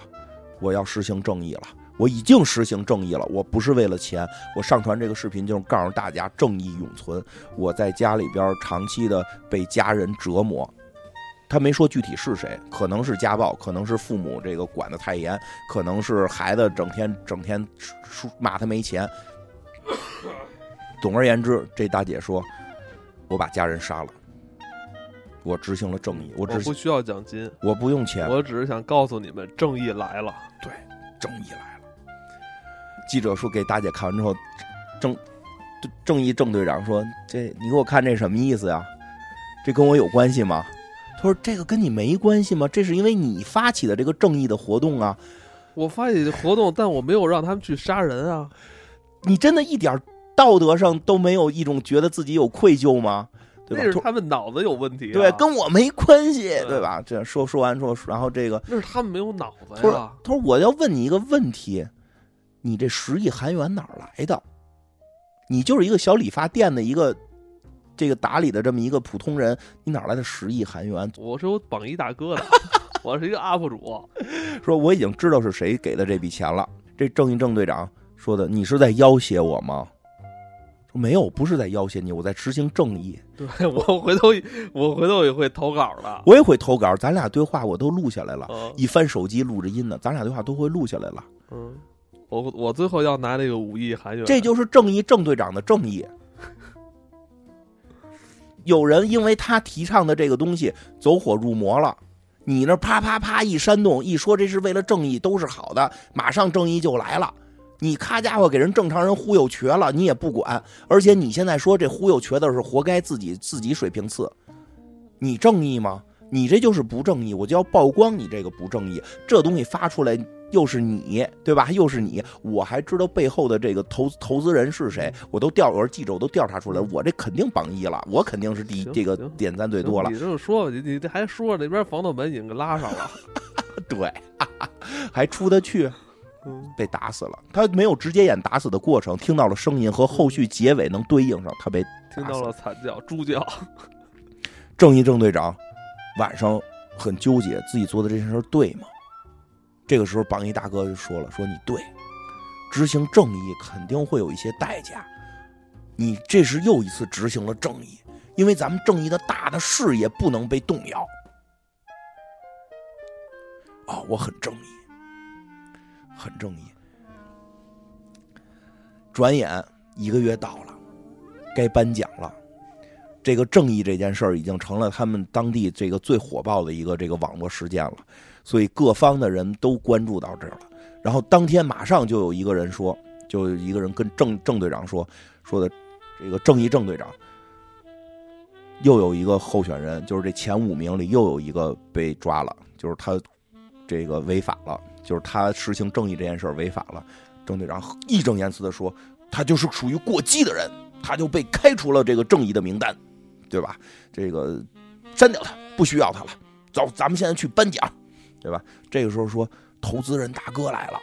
我要实行正义了，我已经实行正义了，我不是为了钱，我上传这个视频就是告诉大家正义永存。我在家里边长期的被家人折磨。”他没说具体是谁，可能是家暴，可能是父母这个管的太严，可能是孩子整天整天说骂他没钱。总而言之，这大姐说：“我把家人杀了，我执行了正义，我只我不需要奖金，我不用钱，我只是想告诉你们，正义来了。对正义来了。”记者说给大姐看完之后，正正义郑队长说：“这你给我看这什么意思呀？这跟我有关系吗？”他说：“这个跟你没关系吗？这是因为你发起的这个正义的活动啊。”我发起活动，但我没有让他们去杀人啊。你真的一点道德上都没有一种觉得自己有愧疚吗？对吧？那是他们脑子有问题、啊。对，跟我没关系，对吧？这说说完之后，然后这个那是他们没有脑子他说呀。：“他说我要问你一个问题，你这十亿韩元哪儿来的？你就是一个小理发店的一个这个打理的这么一个普通人，你哪儿来的十亿韩元？我是我榜一大哥的，[LAUGHS] 我是一个 UP 主。说我已经知道是谁给的这笔钱了。这正义正队长说的，你是在要挟我吗？说没有，不是在要挟你，我在执行正义。对我回头我回头也会投稿的。我也会投稿，咱俩对话我都录下来了，嗯一翻手机录着音呢，咱俩对话都会录下来了。嗯，我我最后要拿那个五亿韩元。这就是正义郑队长的正义。[LAUGHS] 有人因为他提倡的这个东西走火入魔了，你那啪啪啪一煽动，一说这是为了正义，都是好的，马上正义就来了。你咔家伙给人正常人忽悠瘸了，你也不管，而且你现在说这忽悠瘸的是活该，自己自己水平次，你正义吗？你这就是不正义，我就要曝光你这个不正义。这东西发出来又是你，对吧？又是你，我还知道背后的这个投投资人是谁，我都调，我说记者，我都调查出来，我这肯定榜一了，我肯定是第一，这个点赞最多了你。这么说吧，你你这还说那边防盗门已经给拉上了。[LAUGHS] 对，[LAUGHS] 还出得去，嗯，被打死了。他没有直接演打死的过程，听到了声音和后续结尾能对应上，他被听到了惨叫、猪叫。正义正队长晚上很纠结，自己做的这件事儿对吗？这个时候，榜一大哥就说了：“说你对，执行正义肯定会有一些代价，你这是又一次执行了正义，因为咱们正义的大的事业不能被动摇。”哦，我很正义，很正义。转眼一个月到了，该颁奖了。这个正义这件事儿已经成了他们当地这个最火爆的一个这个网络事件了，所以各方的人都关注到这儿了。然后当天马上就有一个人说，就一个人跟郑郑队长说说的，这个正义郑队长又有一个候选人，就是这前五名里又有一个被抓了，就是他这个违法了，就是他实行正义这件事违法了。郑队长义正言辞的说，他就是属于过激的人，他就被开除了这个正义的名单。对吧？这个删掉他，不需要他了。走，咱们现在去颁奖，对吧？这个时候说，投资人大哥来了，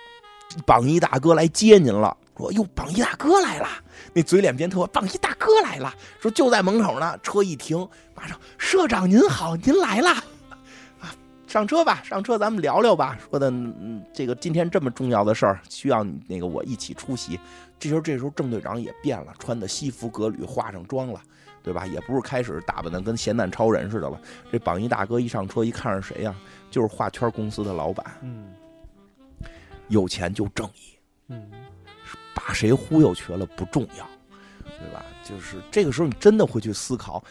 榜一大哥来接您了。说哟，榜一大哥来了，那嘴脸变特，榜一大哥来了。说就在门口呢，车一停，马上社长您好，您来了。啊，上车吧，上车，咱们聊聊吧。说的，嗯，这个今天这么重要的事儿，需要你那个我一起出席。这时候，这时候郑队长也变了，穿的西服革履，化上妆了。对吧？也不是开始打扮的跟咸蛋超人似的了。这榜一大哥一上车一看是谁呀、就是画圈公司的老板，嗯有钱就正义，嗯，把谁忽悠瘸了不重要，对吧？就是这个时候你真的会去思考，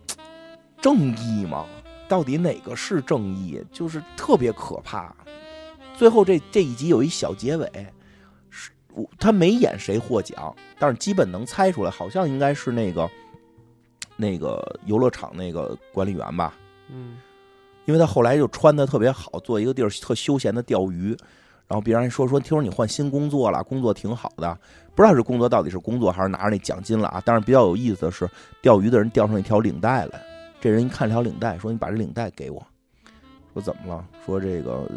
[TSK] 正义吗？到底哪个是正义？就是特别可怕。最后这这一集有一小结尾，是我他没演谁获奖，但是基本能猜出来，好像应该是那个那个游乐场那个管理员吧。嗯因为他后来就穿的特别好，做一个地儿特休闲的钓鱼，然后别人说说，听说你换新工作了，工作挺好的，不知道是工作到底是工作还是拿着那奖金了啊？但是比较有意思的是，钓鱼的人钓上一条领带来，这人一看这条领带，说你把这领带给我，说怎么了？说这个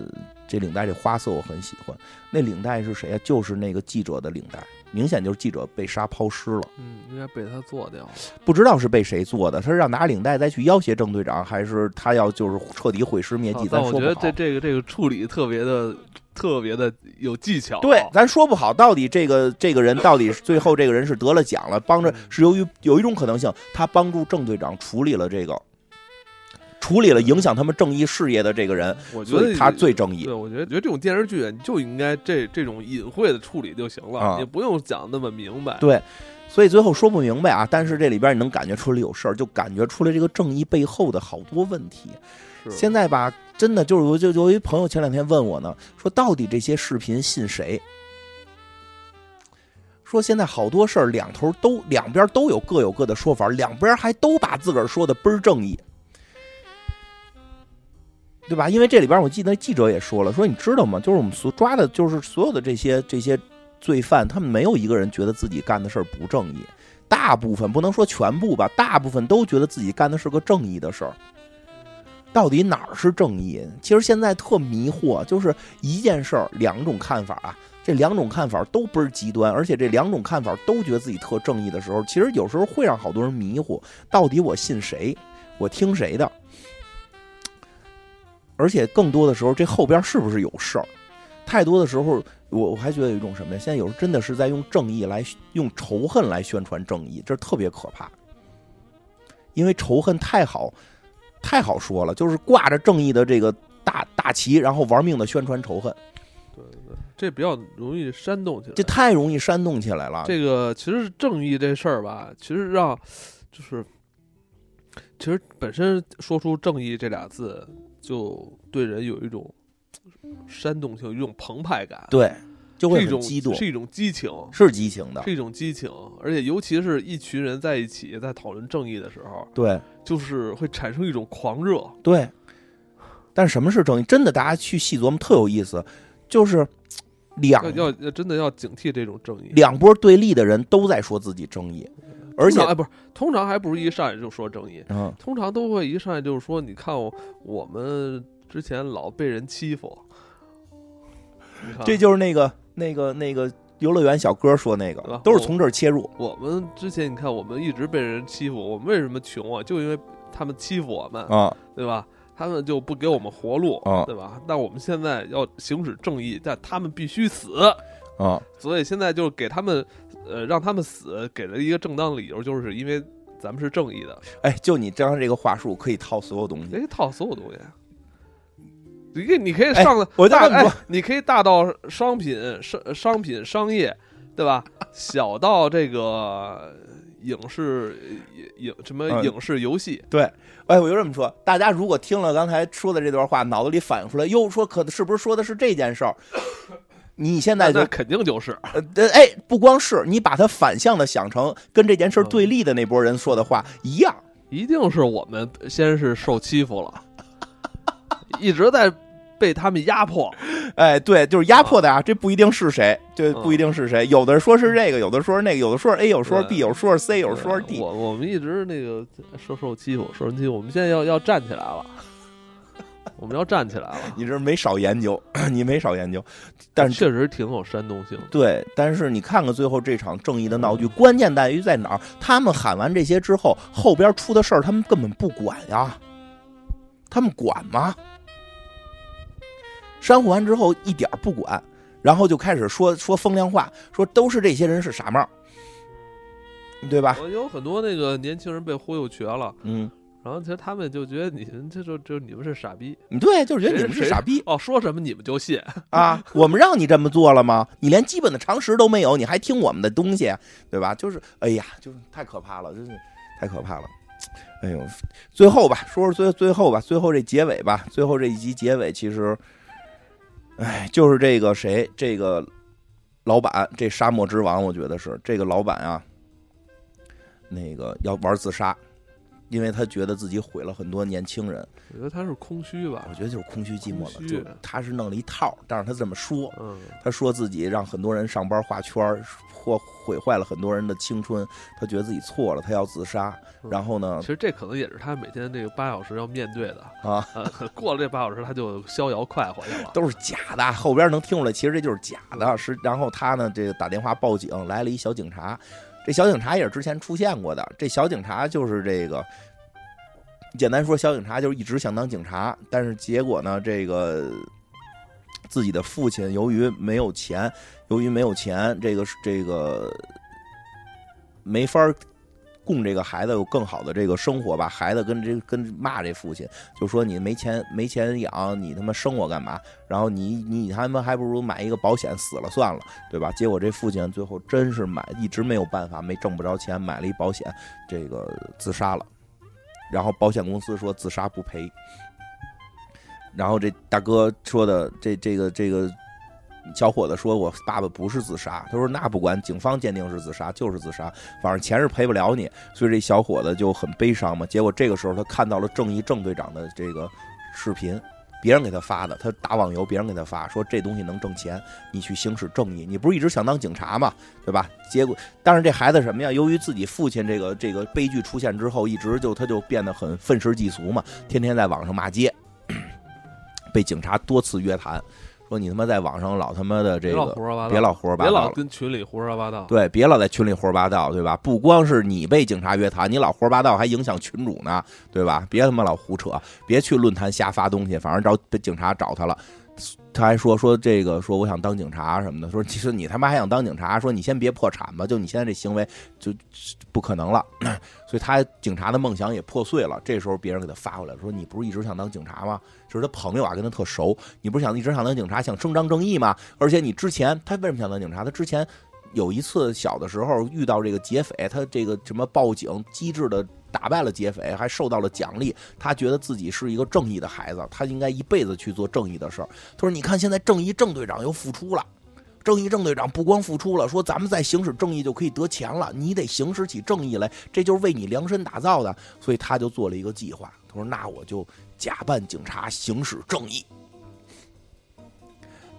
这领带这花色我很喜欢。那领带是谁啊？就是那个记者的领带，明显就是记者被杀抛尸了。嗯，应该被他做掉了。不知道是被谁做的，他是让拿领带再去要挟郑队长，还是他要就是彻底毁尸灭迹？咱但我觉得。这这个这个处理特别的特别的有技巧。对，咱说不好，到底这个这个人到底最后这个人是得了奖了，帮着嗯是由于有一种可能性，他帮助郑队长处理了这个，处理了影响他们正义事业的这个人，我觉得他最正义对，。我觉得觉得这种电视剧你就应该这这种隐晦的处理就行了，啊也不用讲那么明白。对，所以最后说不明白啊，但是这里边你能感觉出来有事儿，就感觉出来这个正义背后的好多问题。是现在吧，真的就是我就就有一朋友前两天问我呢，说到底这些视频信谁？说现在好多事儿两头都两边都有各有各的说法，两边还都把自个儿说的倍儿正义，对吧？因为这里边我记得记者也说了，说你知道吗？就是我们所抓的，就是所有的这些这些罪犯，他们没有一个人觉得自己干的事儿不正义，大部分不能说全部吧，大部分都觉得自己干的是个正义的事儿。到底哪儿是正义？其实现在特迷惑，就是一件事儿两种看法啊，这两种看法都倍儿极端，而且这两种看法都觉得自己特正义的时候，其实有时候会让好多人迷糊，到底我信谁，我听谁的？而且更多的时候，这后边是不是有事儿？太多的时候，我我还觉得有一种什么呀？现在有时候真的是在用正义来用仇恨来宣传正义，这特别可怕。因为仇恨太好，太好说了，就是挂着正义的这个大大旗，然后玩命的宣传仇恨，对对，这比较容易煽动起来。这太容易煽动起来了。这个其实正义这事儿吧，其实让就是，其实本身说出正义这俩字，就对人有一种煽动性，有一种澎湃感，对，就是会一种很激动，是一种激情，是激情的是，一种激情，而且尤其是一群人在一起在讨论正义的时候，对就是会产生一种狂热。对。但是什么是正义？真的，大家去细琢磨，特有意思。就是两要要要真的要警惕这种正义，两波对立的人都在说自己正义，而且哎不是，通常还不是一上来就说正义，嗯，通常都会一上来就是说，你看我我们之前老被人欺负，这就是那个那个那个游乐园小哥说那个，都是从这儿切入。我们之前你看我们一直被人欺负，我们为什么穷啊？就因为他们欺负我们，啊对吧？他们就不给我们活路，啊对吧？那我们现在要行使正义，但他们必须死，啊！所以现在就给他们，呃，让他们死，给了一个正当理由，就是因为咱们是正义的，哎，就你这样这个话术可以套所有东西。可以套所有东西。你可以，你可以哎上我就这么说哎，你可以大到商品商商品商业，对吧？小到这个影视影什么嗯影视游戏，对，哎，我就这么说，大家如果听了刚才说的这段话，脑子里反应出来，哟，说可是不是说的是这件事儿？你现在就肯定就是。呃，呃哎，不光是你把它反向的想成跟这件事儿对立的那波人说的话一样，一定是我们先是受欺负了，[LAUGHS] 一直在被他们压迫。哎，对，就是压迫的啊，这不一定是谁，这不一定是谁，有的说是这个，有的说是那个，有的说是 A，有说是 B，对有说是 C，有说是 D，我我们一直那个受受欺负，受人欺负，我们现在要要站起来了，[LAUGHS] 我们要站起来了。[LAUGHS] 你这没少研究，[CLEARS THROAT] 你没少研究，但是确实挺有煽动性的。对，但是你看看最后这场正义的闹剧，关键在于在哪儿？他们喊完这些之后，后边出的事儿他们根本不管呀，他们管吗？煽呼完之后一点不管，然后就开始说说风凉话，说都是这些人是傻帽，对吧？我有很多那个年轻人被忽悠瘸了，嗯，然后其实他们就觉得你们这就就你们是傻逼对，就是觉得你们是傻逼哦，说什么你们就信。啊！我们让你这么做了吗？你连基本的常识都没有，你还听我们的东西，对吧？就是，哎呀，就是太可怕了，真是太可怕了。哎呦，最后吧，说说最最后吧，最后这结尾吧，最后这一集结尾，其实，哎，就是这个谁，这个老板，这沙漠之王，我觉得是这个老板啊，那个要玩自杀，因为他觉得自己毁了很多年轻人。我觉得他是空虚吧我，觉得就是空虚寂寞了。就他是弄了一套，但是他这么说，嗯，他说自己让很多人上班画圈儿，或毁坏了很多人的青春，他觉得自己错了，他要自杀。嗯然后呢其，实这可能也是他每天这个八小时要面对的。啊，呃，过了这八小时，他就逍遥快活去了。都是假的，后边能听出来，其实这就是假的。是，然后他呢，这个打电话报警，来了一小警察，这小警察也是之前出现过的。这小警察就是这个，简单说，小警察就是一直想当警察，但是结果呢，这个自己的父亲由于没有钱，由于没有钱，这个是这个没法供这个孩子有更好的这个生活吧。孩子跟这跟骂这父亲，就说你没钱没钱养，你他妈生我干嘛？然后你你他妈还不如买一个保险死了算了，对吧？结果这父亲最后真是买，一直没有办法，没挣不着钱，买了一保险，这个自杀了。然后保险公司说自杀不赔。然后这大哥说的这这个这个小伙子说：“我爸爸不是自杀。”他说：“那不管，警方鉴定是自杀，就是自杀，反正钱是赔不了你。”所以这小伙子就很悲伤嘛。结果这个时候他看到了正义郑队长的这个视频，别人给他发的，他打网游，别人给他发说这东西能挣钱，你去行使正义。你不是一直想当警察吗？对吧？结果，但是这孩子什么呀？由于自己父亲这个这个悲剧出现之后，一直就他就变得很愤世嫉俗嘛，天天在网上骂街，[COUGHS] 被警察多次约谈，说你他妈在网上老他妈的这别老个胡说八道，别老胡说八别老道了。跟群里胡说八道。对，别老在群里胡说八道，对吧？不光是你被警察约谈，你老胡说八道还影响群主呢，对吧？别他妈老胡扯，别去论坛瞎发东西，反正找被警察找他了。他还说说这个说我想当警察什么的，说其实你他妈还想当警察，说你先别破产吧，就你现在这行为就不可能了，[COUGHS] 所以他警察的梦想也破碎了。这时候别人给他发过来说你不是一直想当警察吗？就是他朋友啊，跟他特熟，你不是想一直想当警察，想伸张正义吗？而且你之前他为什么想当警察？他之前有一次小的时候遇到这个劫匪，他这个什么报警机智的打败了劫匪，还受到了奖励。他觉得自己是一个正义的孩子，他应该一辈子去做正义的事儿。他说：“你看，现在正义郑队长又复出了。”正义正队长不光复出了，说咱们再行使正义就可以得钱了，你得行使起正义来，这就是为你量身打造的。所以他就做了一个计划，他说：“那我就假扮警察行使正义。”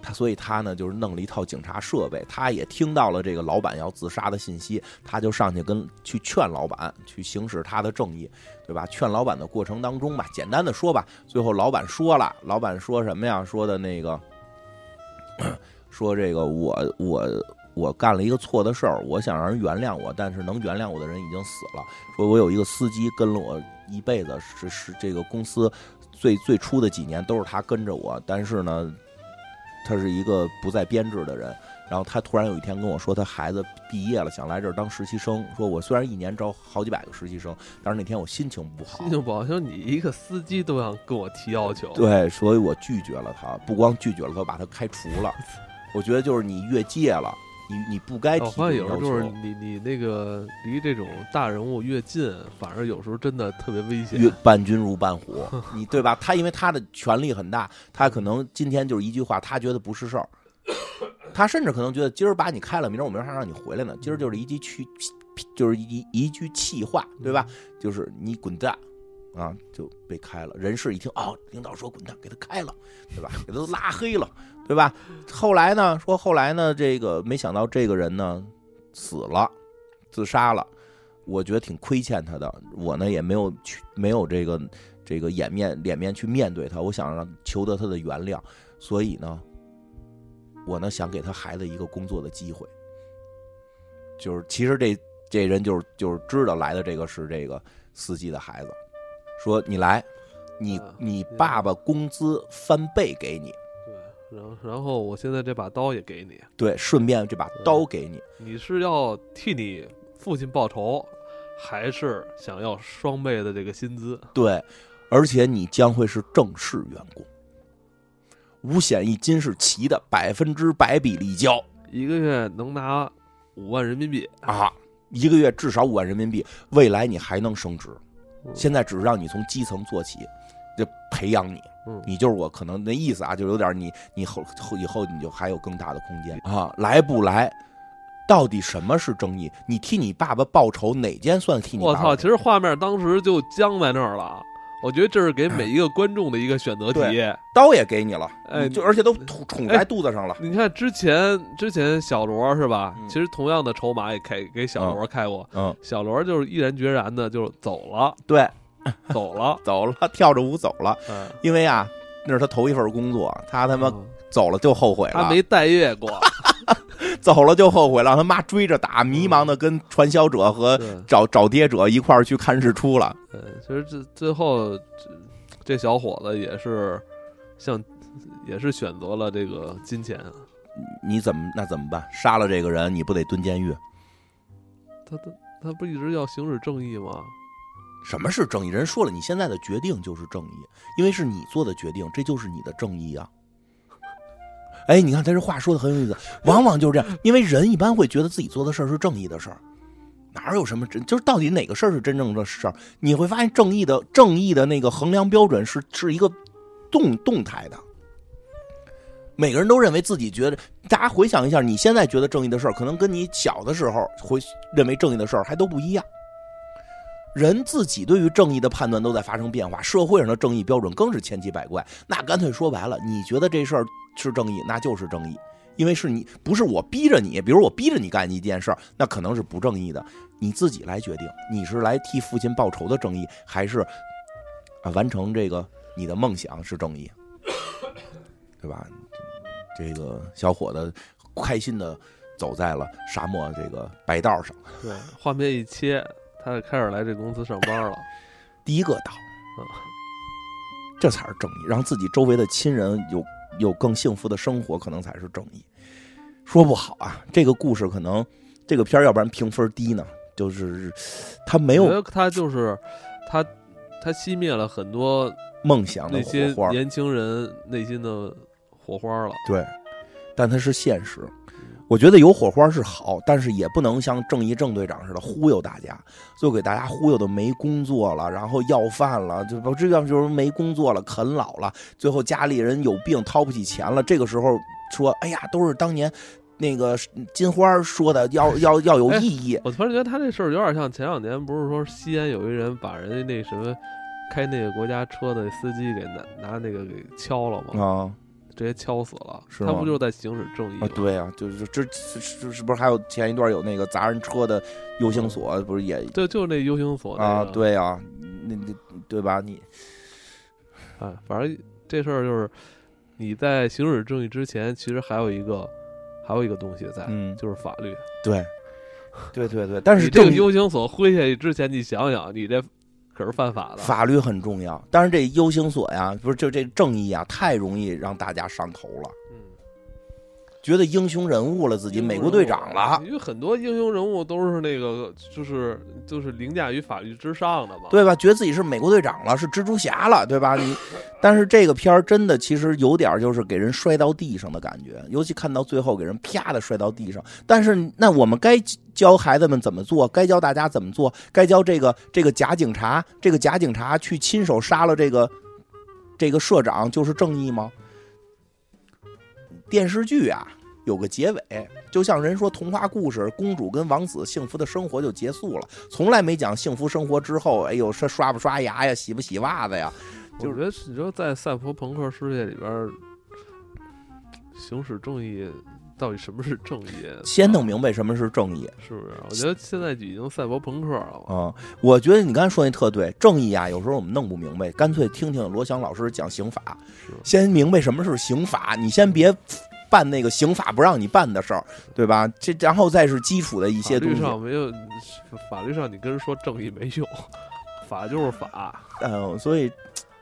他所以他呢就是弄了一套警察设备，他也听到了这个老板要自杀的信息，他就上去跟去劝老板去行使他的正义，对吧？劝老板的过程当中吧，简单的说吧，最后老板说了，老板说什么呀？说的那个，说这个我我我干了一个错的事儿，我想让人原谅我，但是能原谅我的人已经死了。说我有一个司机跟了我一辈子，是是这个公司最最初的几年都是他跟着我，但是呢。他是一个不在编制的人，然后他突然有一天跟我说，他孩子毕业了，想来这儿当实习生。说我虽然一年招好几百个实习生，但是那天我心情不好心，情不好，说你一个司机都想跟我提要求，对，所以我拒绝了他。不光拒绝了他，把他开除了。[LAUGHS] 我觉得就是你越界了，你你不该提我发现这种要有时候就是。你你那个离这种大人物越近，反而有时候真的特别危险越。伴君如伴虎，你对吧？他因为他的权力很大，他可能今天就是一句话，他觉得不是事儿，他甚至可能觉得今儿把你开了，明儿我明儿还让你回来呢。今儿就是一句气，就是一一句气话，对吧？就是你滚蛋啊，就被开了。人事一听，哦，领导说滚蛋，给他开了，对吧？给他拉黑了，对吧？后来呢，说后来呢，这个没想到这个人呢死了，自杀了。我觉得挺亏欠他的，我呢也没有去没有这个这个颜面脸面去面对他，我想让求得他的原谅，所以呢，我呢想给他孩子一个工作的机会，就是其实这这人就是就是知道来的这个是这个司机的孩子，说你来，你啊你爸爸工资翻倍给你，对，然后然后我现在这把刀也给你，对，顺便这把刀给你，你是要替你父亲报仇，还是想要双倍的这个薪资？对，而且你将会是正式员工，五险一金是齐的，百分之百比例交一个月能拿五万人民币，啊，一个月至少五万人民币，未来你还能升职。嗯现在只是让你从基层做起，这培养你，嗯，你就是我可能那意思啊，就有点你你后后以后你就还有更大的空间啊，来不来？到底什么是正义？你替你爸爸报仇，哪件算替你？我操！其实画面当时就僵在那儿了。我觉得这是给每一个观众的一个选择题。刀也给你了，哎，就而且都捅在肚子上了。你看之前之前小罗是吧？其实同样的筹码也开给小罗开过。嗯，小罗就是毅然决然的就走了。对，[LAUGHS] 走了，走了，跳着舞走了。嗯，因为啊，那是他头一份工作，他他妈走了就后悔了。他没待业过。[LAUGHS] 走了就后悔了，他妈追着打，迷茫的跟传销者和找找爹者一块儿去看日出了。对，其实这最后这这小伙子也是像也是选择了这个金钱。你怎么那怎么办？杀了这个人，你不得蹲监狱？他他他不一直要行使正义吗？什么是正义？人说了，你现在的决定就是正义，因为是你做的决定，这就是你的正义啊。哎，你看他这话说的很有意思，往往就是这样，因为人一般会觉得自己做的事儿是正义的事儿，哪有什么真，就是到底哪个事儿是真正的事儿？你会发现正义的正义的那个衡量标准是是一个动动态的，每个人都认为自己觉得，大家回想一下，你现在觉得正义的事儿，可能跟你小的时候会认为正义的事儿还都不一样。人自己对于正义的判断都在发生变化，社会上的正义标准更是千奇百怪。那干脆说白了，你觉得这事儿？是正义，那就是正义，因为是你，不是我逼着你。比如我逼着你干一件事儿，那可能是不正义的，你自己来决定。你是来替父亲报仇的正义，还是啊完成这个你的梦想是正义，对吧？这个小伙子开心的走在了沙漠这个白道上。对，画面一切，他开始来这公司上班了。[LAUGHS] 第一个到，这才是正义，让自己周围的亲人有。有更幸福的生活，可能才是正义。说不好啊，这个故事可能这个片儿，要不然评分低呢，就是他没有，他就是他他熄灭了很多梦想那些年轻人内心的火花了。对，但它是现实。我觉得有火花是好，但是也不能像正义正队长似的忽悠大家，就给大家忽悠的没工作了，然后要饭了，就不这样就是没工作了，啃老了，最后家里人有病掏不起钱了，这个时候说，哎呀，都是当年那个金花说的，要要要有意义。我突然觉得他这事儿有点像前两年，不是说西安有一人把人家那什么开那个国家车的司机给拿拿那个给敲了吗？啊。直接敲死了，他不就是在行使正义吗？对啊，就是这是是不是还有前一段有那个砸人车的 U 型锁，不是也对，就是那 U 型锁啊？对啊，那那对吧？你啊，反正这事儿就是你在行使正义之前，其实还有一个还有一个东西在，嗯，就是法律。对，对对对，但是这个 U 型锁挥下去之前，你想想，你这。可是犯法的，法律很重要。但是这 U 型锁呀，不是就这正义啊，太容易让大家上头了。嗯，觉得英雄人物了，自己美国队长了。因为很多英雄人物都是那个，就是就是凌驾于法律之上的嘛，对吧？觉得自己是美国队长了，是蜘蛛侠了，对吧？你，[LAUGHS] 但是这个片儿真的其实有点就是给人摔到地上的感觉，尤其看到最后给人啪的摔到地上。但是那我们该。教孩子们怎么做，该教大家怎么做，该教这个这个假警察，这个假警察去亲手杀了这个这个社长，就是正义吗？电视剧啊，有个结尾，就像人说童话故事，公主跟王子幸福的生活就结束了，从来没讲幸福生活之后，哎呦，刷刷不刷牙呀，洗不洗袜子呀？我觉得你说在赛博朋克世界里边行使正义。到底什么是正义？先弄明白什么是正义，是不是？我觉得现在已经赛博朋克了嗯！我觉得你刚才说那特对，正义啊，有时候我们弄不明白，干脆听听罗翔老师讲刑法，先明白什么是刑法，你先别办那个刑法不让你办的事儿，对吧？这然后再是基础的一些东西。法律上没有，法律上你跟人说正义没用，法就是法。嗯，所以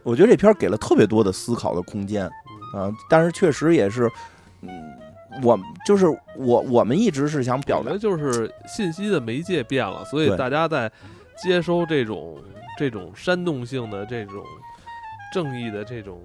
我觉得这片给了特别多的思考的空间啊，但是确实也是，嗯。我就是我，我们一直是想表达，就是信息的媒介变了，所以大家在接收这种这种煽动性的这种正义的这种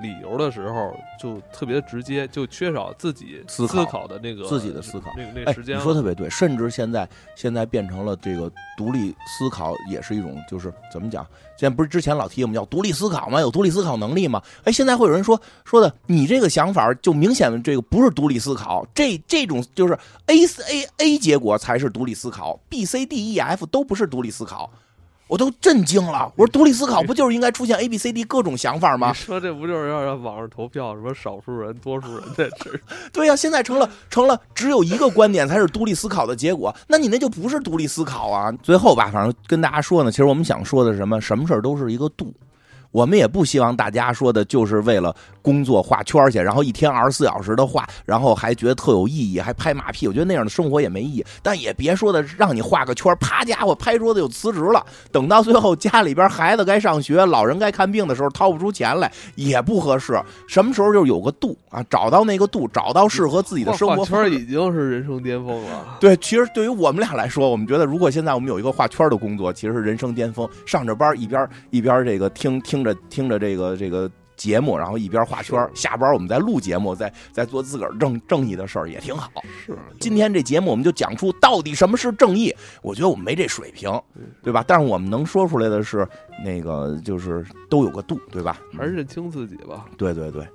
理由的时候，就特别直接，就缺少自己思考考的那个自己的思考那个那时，间了。你说特别对，甚至现在现在变成了这个独立思考，也是一种就是怎么讲？现在不是之前老提我们叫独立思考吗？有独立思考能力吗？哎，现在会有人说说的，你这个想法就明显这个不是独立思考，这这种就是 A A A 结果才是独立思考，B C D E F 都不是独立思考。我都震惊了，我说独立思考不就是应该出现 A B C D 各种想法你吗？说这不就是要让网上投票什么少数人、多数人的这 [LAUGHS] 对呀、现在成了成了只有一个观点才是独立思考的结果，那你那就不是独立思考啊！最后吧，反正跟大家说呢，其实我们想说的是什么？什么事儿都是一个度。我们也不希望大家说的就是为了工作画圈去，然后一天二十四小时的画，然后还觉得特有意义，还拍马屁。我觉得那样的生活也没意义。但也别说的让你画个圈，啪家伙拍桌子就辞职了。等到最后家里边孩子该上学，老人该看病的时候掏不出钱来，也不合适。什么时候就是有个度啊，找到那个度，找到适合自己的生活画圈已经是人生巅峰了。[LAUGHS] 对，其实对于我们俩来说，我们觉得如果现在我们有一个画圈的工作，其实是人生巅峰。上着班一边一边这个听听着听着这个这个节目，然后一边画圈，下班我们再录节目，再再做自个儿正正义的事儿也挺好。是，今天这节目我们就讲出到底什么是正义。我觉得我们没这水平，对吧？但是我们能说出来的是，那个就是都有个度，对吧？还是认清自己吧。对对对，